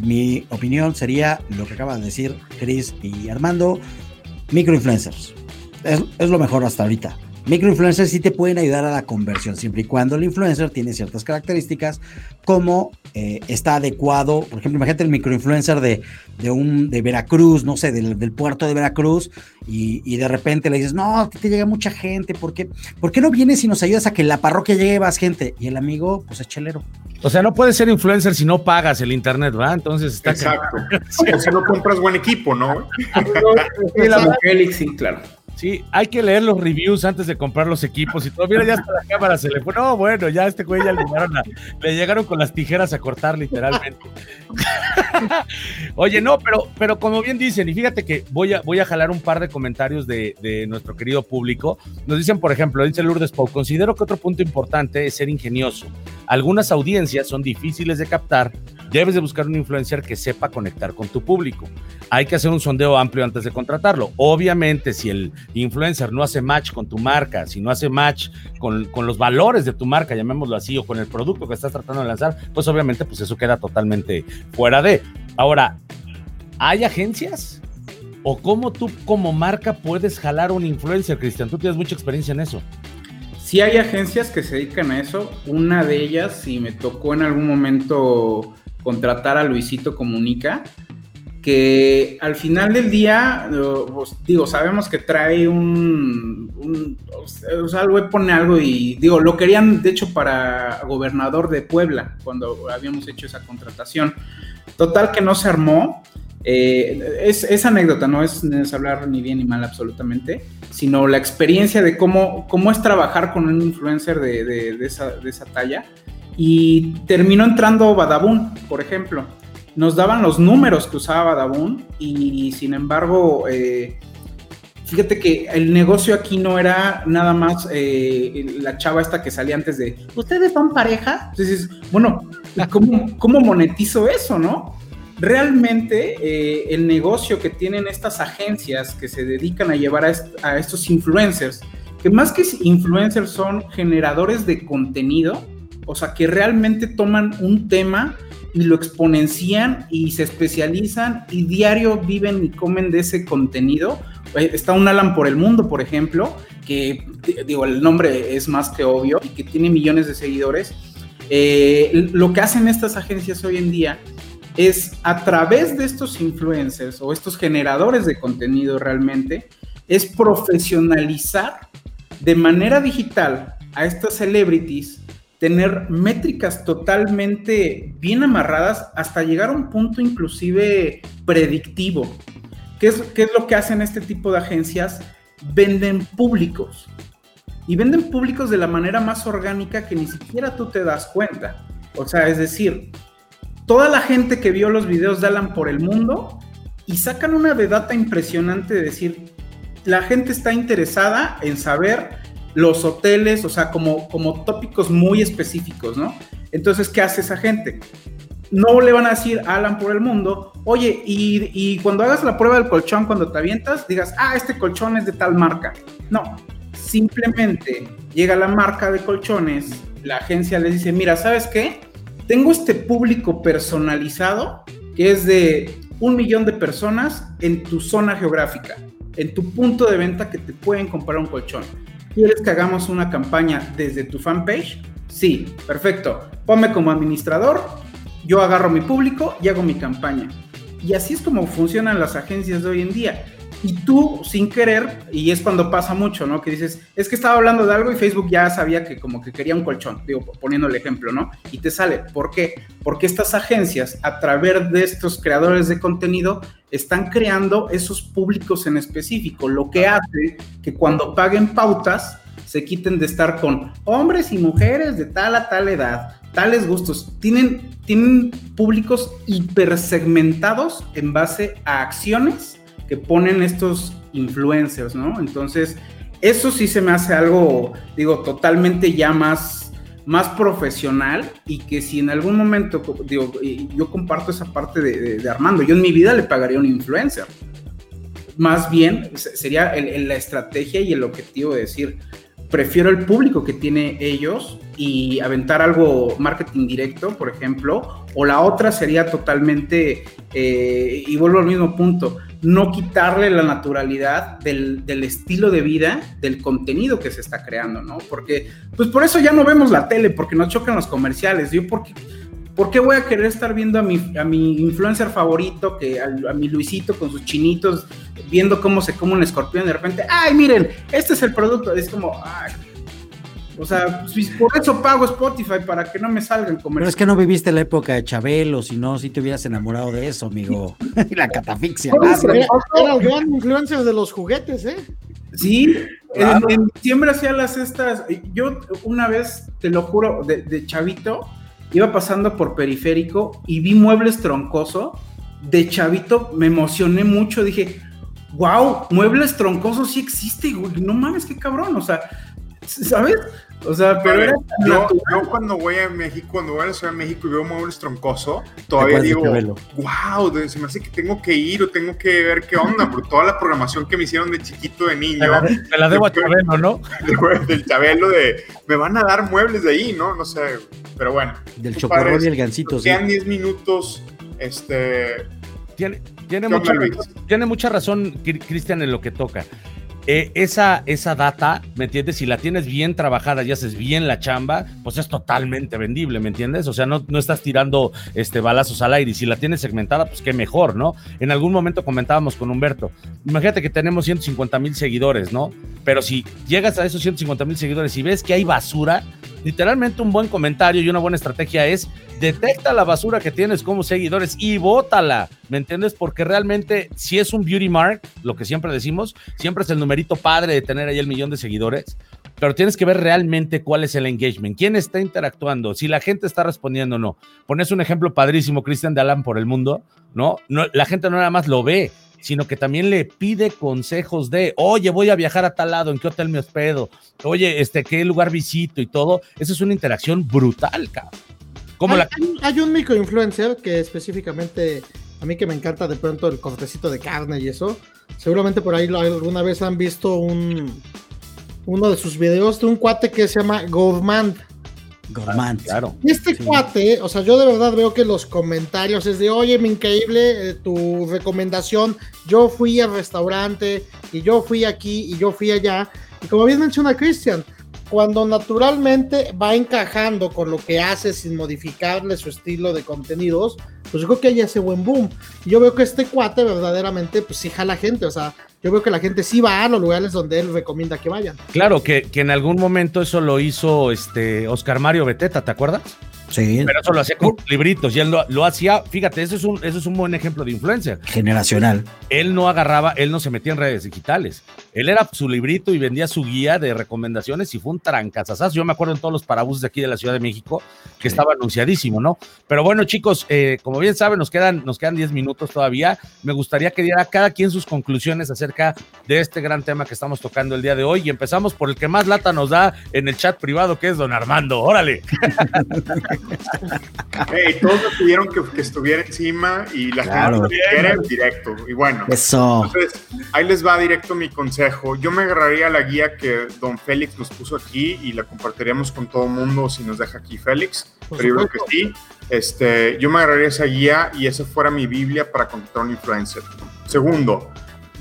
Mi opinión sería lo que acaban de decir Chris y Armando, microinfluencers. Es, es lo mejor hasta ahorita. Microinfluencers sí te pueden ayudar a la conversión, siempre y cuando el influencer tiene ciertas características, como eh, está adecuado. Por ejemplo, imagínate el microinfluencer de, de, un, de Veracruz, no sé, del, del puerto de Veracruz, y, y, de repente le dices, no, te llega mucha gente, ¿por qué, ¿por qué no vienes y nos ayudas a que en la parroquia llegue más gente? Y el amigo, pues es chelero. O sea, no puedes ser influencer si no pagas el internet, ¿verdad? Entonces está. Exacto. o si no compras buen equipo, ¿no? sí, la sí, claro. Sí, hay que leer los reviews antes de comprar los equipos y todo. Mira, ya hasta la cámara se le fue. No, bueno, ya este güey ya le llegaron, a, le llegaron con las tijeras a cortar literalmente. Oye, no, pero, pero como bien dicen, y fíjate que voy a, voy a jalar un par de comentarios de, de nuestro querido público. Nos dicen, por ejemplo, dice Lourdes Pau, considero que otro punto importante es ser ingenioso. Algunas audiencias son difíciles de captar. Debes de buscar un influencer que sepa conectar con tu público. Hay que hacer un sondeo amplio antes de contratarlo. Obviamente, si el influencer no hace match con tu marca, si no hace match con, con, los valores de tu marca, llamémoslo así, o con el producto que estás tratando de lanzar, pues obviamente pues eso queda totalmente fuera de. Ahora, ¿hay agencias? ¿O cómo tú como marca puedes jalar un influencer, Cristian? Tú tienes mucha experiencia en eso. Sí hay agencias que se dedican a eso. Una de ellas, si me tocó en algún momento contratar a Luisito Comunica, que al final del día, pues, digo, sabemos que trae un, o sea, el web pone algo y digo, lo querían de hecho para gobernador de Puebla cuando habíamos hecho esa contratación. Total que no se armó. Eh, es, anécdota, no es, hablar ni bien ni mal absolutamente, sino la experiencia de cómo, cómo es trabajar con un influencer de, de esa talla. Y terminó entrando Badabun, por ejemplo nos daban los números que usaba Badabun y sin embargo, eh, fíjate que el negocio aquí no era nada más eh, la chava esta que salía antes de, ¿ustedes son pareja? Entonces, bueno, ¿cómo, cómo monetizo eso, no? Realmente eh, el negocio que tienen estas agencias que se dedican a llevar a, a estos influencers, que más que influencers son generadores de contenido, o sea, que realmente toman un tema y lo exponencian y se especializan y diario viven y comen de ese contenido. Eh, está un Alan por el mundo, por ejemplo, que digo, el nombre es más que obvio y que tiene millones de seguidores. Eh, lo que hacen estas agencias hoy en día es a través de estos influencers o estos generadores de contenido realmente, es profesionalizar de manera digital a estas celebrities tener métricas totalmente bien amarradas hasta llegar a un punto inclusive predictivo. ¿Qué es, qué es lo que hacen este tipo de agencias? Venden públicos. Y venden públicos de la manera más orgánica que ni siquiera tú te das cuenta. O sea, es decir, toda la gente que vio los videos de Alan por el mundo y sacan una de data impresionante de decir, la gente está interesada en saber los hoteles, o sea, como, como tópicos muy específicos, ¿no? Entonces, ¿qué hace esa gente? No le van a decir a Alan por el mundo, oye, y, y, cuando hagas la prueba del colchón, cuando te avientas, digas, ah, este colchón es de tal marca. No, simplemente llega la marca de colchones, la agencia les dice, mira, ¿sabes qué? Tengo este público personalizado que es de un millón de personas en tu zona geográfica, en tu punto de venta que te pueden comprar un colchón ¿Quieres que hagamos una campaña desde tu fanpage? Sí, perfecto. Ponme como administrador, yo agarro mi público y hago mi campaña. Y así es como funcionan las agencias de hoy en día. Y tú, sin querer, y es cuando pasa mucho, ¿no? Que dices, es que estaba hablando de algo y Facebook ya sabía que como que quería un colchón, digo, poniendo el ejemplo, ¿no? Y te sale. ¿Por qué? Porque estas agencias, a través de estos creadores de contenido, están creando esos públicos en específico, lo que hace que cuando paguen pautas, se quiten de estar con hombres y mujeres de tal a tal edad, tales gustos. Tienen, tienen públicos hipersegmentados en base a acciones que ponen estos influencers, ¿no? Entonces, eso sí se me hace algo, digo, totalmente ya más, más profesional y que si en algún momento, digo, yo comparto esa parte de, Armando, yo en mi vida le pagaría un influencer. Más bien sería la estrategia y el objetivo de decir, prefiero el público que tiene ellos y aventar algo marketing directo, por ejemplo, o la otra sería totalmente, eh, y vuelvo al mismo punto, no quitarle la naturalidad del, estilo de vida, del contenido que se está creando, ¿no? Porque, pues por eso ya no vemos la tele, porque nos chocan los comerciales. Yo, porque ¿Por qué voy a querer estar viendo a mi, a mi influencer favorito, que a, mi Luisito con sus chinitos, viendo cómo se come un escorpión de repente, ay, miren, este es el producto? Es como, ay, o sea, pues, por eso pago Spotify, para que no me salgan comerciales. Pero es que no viviste la época de Chabelo, si no, si te hubieras enamorado de eso, amigo. la catafixia. era, el gran influencer de los juguetes, ¿eh? Sí, en, diciembre hacía las estas. Yo una vez, te lo juro, de chavito, iba pasando por periférico y vi muebles troncoso. De chavito me emocioné mucho, dije, wow, muebles troncosos sí existe, güey. No mames, qué cabrón, o sea, ¿sabes? O sea, pero yo, cuando voy a México, cuando voy a la Ciudad de México y veo muebles troncoso, todavía digo, wow, se me hace que tengo que ir o tengo que ver qué onda, por toda la programación que me hicieron de chiquito, de niño. Me la, debo a Chabelo, ¿no? Del Chabelo de, me van a dar muebles de ahí, ¿no? No sé, pero bueno. Del chocorrol y el gancito, sí. Quedan 10 minutos, este... Tiene, tiene, mucha, tiene mucha razón, Cristian, en lo que toca. Eh, esa, esa data, ¿me entiendes? Si la tienes bien trabajada y haces bien la chamba, pues es totalmente vendible, ¿me entiendes? O sea, no, no estás tirando este, balazos al aire y si la tienes segmentada, pues qué mejor, ¿no? En algún momento comentábamos con Humberto, imagínate que tenemos 150 mil seguidores, ¿no? Pero si llegas a esos 150 mil seguidores y ves que hay basura, literalmente un buen comentario y una buena estrategia es detecta la basura que tienes como seguidores y bótala, ¿me entiendes? Porque realmente si es un beauty mark, lo que siempre decimos, siempre es el numerito padre de tener ahí el millón de seguidores, pero tienes que ver realmente cuál es el engagement, quién está interactuando, si la gente está respondiendo o no. Pones un ejemplo padrísimo, Cristian de Alan por el mundo, ¿no? no la gente no nada más lo ve, sino que también le pide consejos de, oye, voy a viajar a tal lado, ¿en qué hotel me hospedo? Oye, este, ¿qué lugar visito? Y todo. Esa es una interacción brutal, cabrón. Como hay, la... hay un microinfluencer que específicamente, a mí que me encanta de pronto el cortecito de carne y eso, seguramente por ahí alguna vez han visto un uno de sus videos de un cuate que se llama Gourmand Claro. Y este cuate, o sea, yo de verdad veo que los comentarios es de, oye, me increíble eh, tu recomendación. Yo fui al restaurante y yo fui aquí y yo fui allá. Y como bien menciona Christian, cuando naturalmente va encajando con lo que hace sin modificarle su estilo de contenidos, pues yo creo que hay ese buen boom. Y yo veo que este cuate verdaderamente, pues sí jala gente, o sea, yo veo que la gente sí va a los lugares donde él recomienda que vayan. Claro, que, que en algún momento eso lo hizo este Oscar Mario Beteta, ¿te acuerdas? Sí. Pero eso lo hacía con libritos y él lo, hacía, fíjate, eso es, un, eso es un buen ejemplo de influencer. Generacional. Él no agarraba, él no se metía en redes digitales. Él era su librito y vendía su guía de recomendaciones y fue un trancazazazo. Yo me acuerdo en todos los parabuses de aquí de la Ciudad de México que estaba anunciadísimo, ¿no? Pero bueno, chicos, eh, como bien saben, nos quedan, nos quedan 10 minutos todavía. Me gustaría que diera cada quien sus conclusiones acerca de este gran tema que estamos tocando el día de hoy y empezamos por el que más lata nos da en el chat privado, que es don Armando. Órale. hey, todos pidieron que, que, estuviera encima y la gente quiere en directo. Y bueno, Eso. entonces ahí les va directo mi consejo. Yo me agarraría la guía que don Félix nos puso aquí y la compartiríamos con todo el mundo si nos deja aquí Félix. pero yo creo que sí. Este, yo me agarraría esa guía y esa fuera mi Biblia para contratar un influencer. Segundo,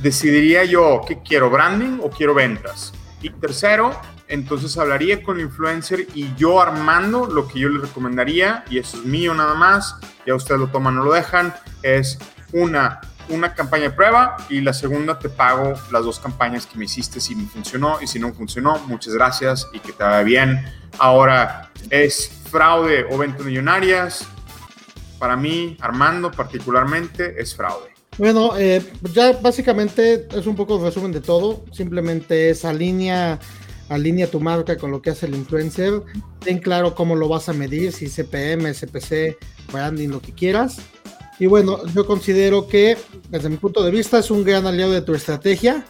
decidiría yo qué quiero, branding o quiero ventas. Y tercero, entonces hablaría con el influencer y yo armando lo que yo le recomendaría, y eso es mío nada más, ya ustedes lo toman o lo dejan, es una, una campaña de prueba y la segunda te pago las dos campañas que me hiciste si me funcionó y si no funcionó, muchas gracias y que te vaya bien. Ahora, ¿es fraude o ventas millonarias? Para mí, Armando particularmente, es fraude. Bueno, eh, ya básicamente es un poco el resumen de todo. Simplemente esa línea alinea tu marca con lo que hace el influencer, ten claro cómo lo vas a medir, si CPM, CPC, branding, lo que quieras. Y bueno, yo considero que desde mi punto de vista es un gran aliado de tu estrategia.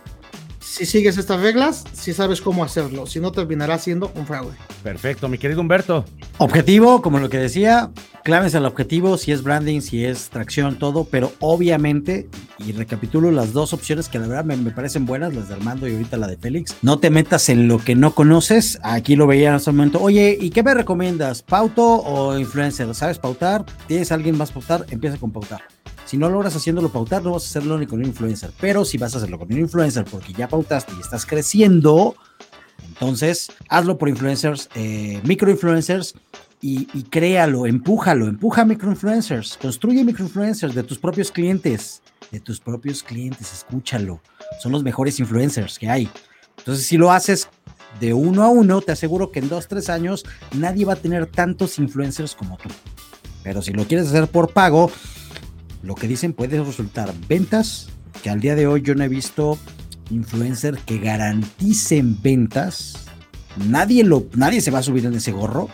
Si sigues estas reglas, si sabes cómo hacerlo, si no terminará siendo un fraude. Perfecto, mi querido Humberto. Objetivo, como lo que decía, claves al objetivo, si es branding, si es tracción, todo, pero obviamente, y recapitulo las dos opciones que la verdad me, me parecen buenas, las de Armando y ahorita la de Félix, no te metas en lo que no conoces, aquí lo veía en ese momento, oye, ¿y qué me recomiendas? ¿Pauto o influencer? ¿Sabes pautar? ¿Tienes alguien más pautar? Empieza con pautar. Si no logras haciéndolo pautar, no vas a hacerlo ni con un influencer. Pero si vas a hacerlo con un influencer porque ya pautaste y estás creciendo, entonces hazlo por influencers, eh, microinfluencers y, y créalo, empújalo, empuja microinfluencers, construye microinfluencers de tus propios clientes, de tus propios clientes, escúchalo. Son los mejores influencers que hay. Entonces, si lo haces de uno a uno, te aseguro que en dos, tres años nadie va a tener tantos influencers como tú. Pero si lo quieres hacer por pago, lo que dicen puede resultar ventas, que al día de hoy yo no he visto influencer que garanticen ventas. Nadie, lo, nadie se va a subir en ese gorro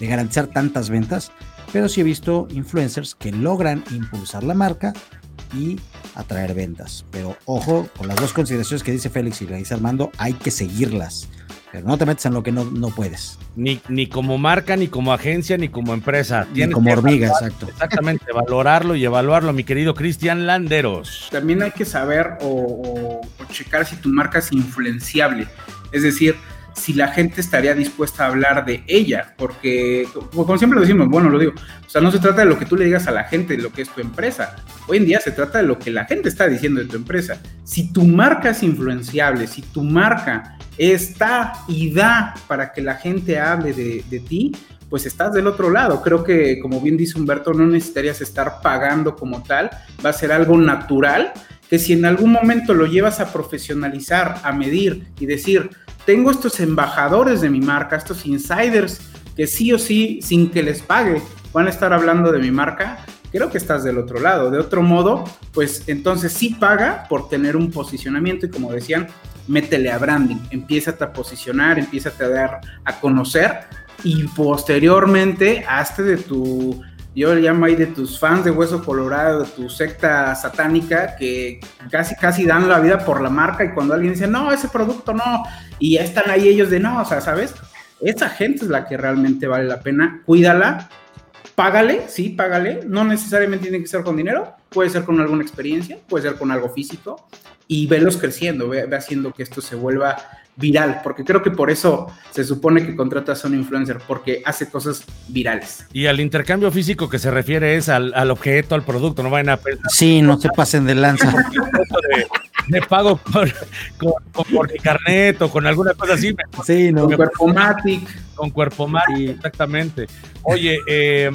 de garantizar tantas ventas, pero sí he visto influencers que logran impulsar la marca y atraer ventas. Pero ojo, con las dos consideraciones que dice Félix y le dice Armando, hay que seguirlas. Pero no te metas en lo que no, no puedes. Ni, ni como marca, ni como agencia, ni como empresa. Ni Tienes como hormiga, evaluar- exacto. Exactamente, valorarlo y evaluarlo, mi querido Cristian Landeros. También hay que saber o, o- o checar si tu marca es influenciable. Es decir, si la gente estaría dispuesta a hablar de ella, porque como siempre lo decimos, bueno, lo digo, o sea, no se trata de lo que tú le digas a la gente, de lo que es tu empresa. Hoy en día se trata de lo que la gente está diciendo de tu empresa. Si tu marca es influenciable, si tu marca está y da para que la gente hable de, de ti, pues estás del otro lado. Creo que, como bien dice Humberto, no necesitarías estar pagando como tal, va a ser algo natural, que si en algún momento lo llevas a profesionalizar, a medir y decir, tengo estos embajadores de mi marca, estos insiders, que sí o sí, sin que les pague, van a estar hablando de mi marca, creo que estás del otro lado. De otro modo, pues entonces sí paga por tener un posicionamiento y como decían, métele a branding, empieza a posicionar, empieza a dar a conocer y posteriormente hazte de tu, yo le llamo ahí de tus fans de Hueso Colorado, de tu secta satánica que casi casi dan la vida por la marca y cuando alguien dice, no, ese producto no, y ya están ahí ellos de no, o sea, ¿sabes? Esa gente es la que realmente vale la pena, cuídala, págale, sí, págale, no necesariamente tiene que ser con dinero, puede ser con alguna experiencia, puede ser con algo físico y velos creciendo, ve, ve haciendo que esto se vuelva viral, porque creo que por eso se supone que contratas a un influencer, porque hace cosas virales. Y al intercambio físico que se refiere es al, al objeto, al producto, no vayan a pensar Sí, no se pasen de lanza. de pago con, con, con- por mi carnet o con alguna cosa así, Sí, no. Con Cuerpomatic, con cuerpo más, Sí. exactamente. Oye, eh,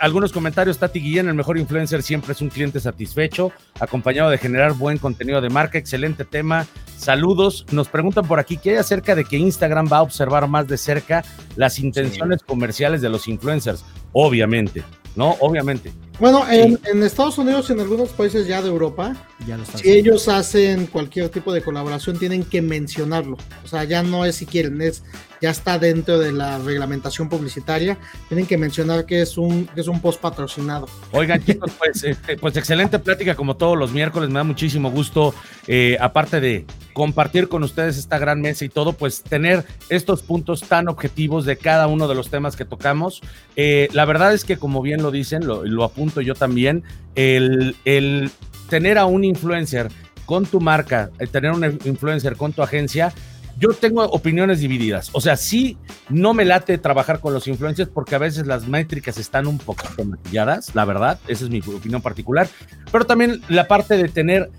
algunos comentarios, Tati Guillén, el mejor influencer siempre es un cliente satisfecho, acompañado de generar buen contenido de marca, excelente tema. Saludos. Nos preguntan por aquí qué hay acerca de que Instagram va a observar más de cerca las intenciones comerciales de los influencers. Obviamente, ¿no? Obviamente. Bueno, en, en Estados Unidos y en algunos países ya de Europa, Ya lo si ellos hacen cualquier tipo de colaboración, tienen que mencionarlo. O sea, ya no es si quieren, es ya está dentro de la reglamentación publicitaria. Tienen que mencionar que es un, que es un post patrocinado. Oigan, chicos, pues, este, pues excelente plática como todos los miércoles. Me da muchísimo gusto, eh, aparte de compartir con ustedes esta gran mesa y todo, pues tener estos puntos tan objetivos de cada uno de los temas que tocamos. Eh, la verdad es que, como bien lo dicen, lo, apunto yo también, el, el tener a un influencer con tu marca, el tener un influencer con tu agencia, yo tengo opiniones divididas. O sea, sí, no me late trabajar con los influencers porque a veces las métricas están un poquito maquilladas, la verdad, esa es mi opinión particular. Pero también la parte de tener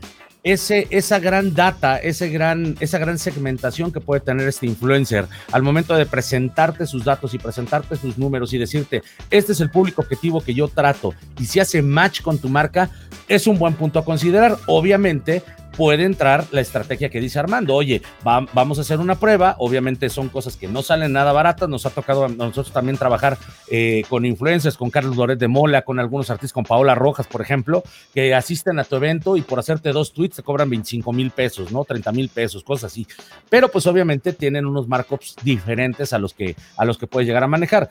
ese, esa gran data, ese gran, esa gran segmentación que puede tener este influencer al momento de presentarte sus datos y presentarte sus números y decirte, este es el público objetivo que yo trato y si hace match con tu marca, es un buen punto a considerar. Obviamente, puede entrar la estrategia que dice Armando. Oye, va- vamos a hacer una prueba. Obviamente son cosas que no salen nada baratas. Nos ha tocado a nosotros también trabajar eh, con influencers, con Carlos Loret de Mola, con algunos artistas, con Paola Rojas, por ejemplo, que asisten a tu evento y por hacerte dos tweets te cobran 25 mil pesos, ¿no? 30 mil pesos, cosas así. Pero pues obviamente tienen unos markups diferentes a los que, a los que puedes llegar a manejar.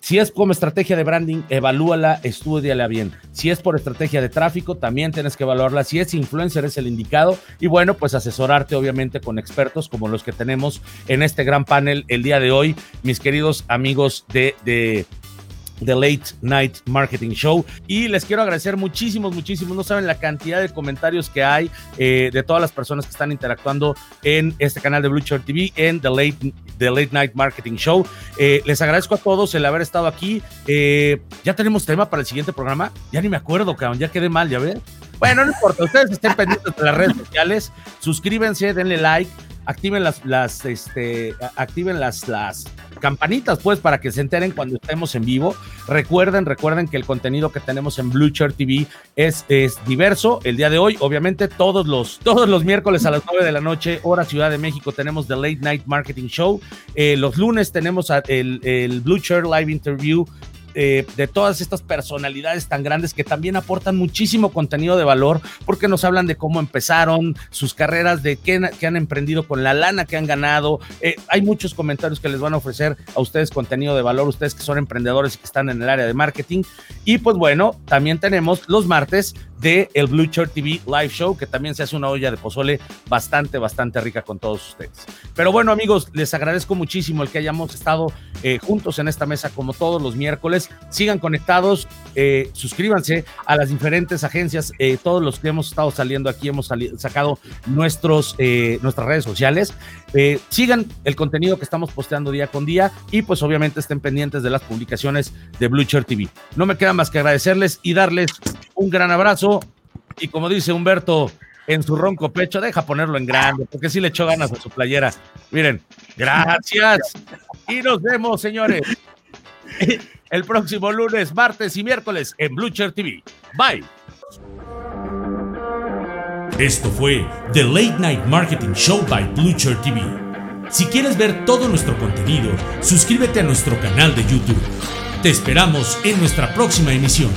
Si es como estrategia de branding, evalúala, estudiala bien. Si es por estrategia de tráfico, también tienes que evaluarla. Si es influencer, es el indicado. Y bueno, pues asesorarte obviamente con expertos como los que tenemos en este gran panel el día de hoy, mis queridos amigos de, de The Late Night Marketing Show. Y les quiero agradecer muchísimos, muchísimos. No saben la cantidad de comentarios que hay eh, de todas las personas que están interactuando en este canal de Blue Shirt TV, en The Late, The Late Night Marketing Show. Eh, les agradezco a todos el haber estado aquí. Eh, ya tenemos tema para el siguiente programa. Ya ni me acuerdo, cabrón. Ya quedé mal, ya ves. Bueno, no importa. Ustedes estén pendientes de las redes sociales. Suscríbanse, denle like activen las, las, este, activen las, las campanitas, pues, para que se enteren cuando estemos en vivo. Recuerden, recuerden que el contenido que tenemos en Blue Shirt TV es, es diverso. El día de hoy, obviamente, todos los, todos los miércoles a las 9 de la noche, hora Ciudad de México, tenemos The Late Night Marketing Show. Eh, los lunes tenemos el, el Blue Shirt Live Interview eh, de todas estas personalidades tan grandes que también aportan muchísimo contenido de valor porque nos hablan de cómo empezaron sus carreras, de qué, han emprendido con la lana que han ganado. Eh, hay muchos comentarios que les van a ofrecer a ustedes contenido de valor, ustedes que son emprendedores y que están en el área de marketing. Y pues bueno, también tenemos los martes de el Blue Shirt TV Live Show, que también se hace una olla de pozole bastante, bastante rica con todos ustedes. Pero bueno, amigos, les agradezco muchísimo el que hayamos estado eh, juntos en esta mesa como todos los miércoles. Sigan conectados, eh, suscríbanse a las diferentes agencias, eh, todos los que hemos estado saliendo aquí, hemos sacado nuestros, nuestras redes sociales. Sigan el contenido que estamos posteando día con día y pues obviamente estén pendientes de las publicaciones de Blue TV. No me queda más que agradecerles y darles un gran abrazo. Y como dice Humberto en su ronco pecho, deja ponerlo en grande, porque sí le echó ganas a su playera. Miren, gracias. Y nos vemos, señores, el próximo lunes, martes y miércoles en Blue TV. Bye. Esto fue The Late Night Marketing Show by Blue TV. Si quieres ver todo nuestro contenido, suscríbete a nuestro canal de YouTube. Te esperamos en nuestra próxima emisión.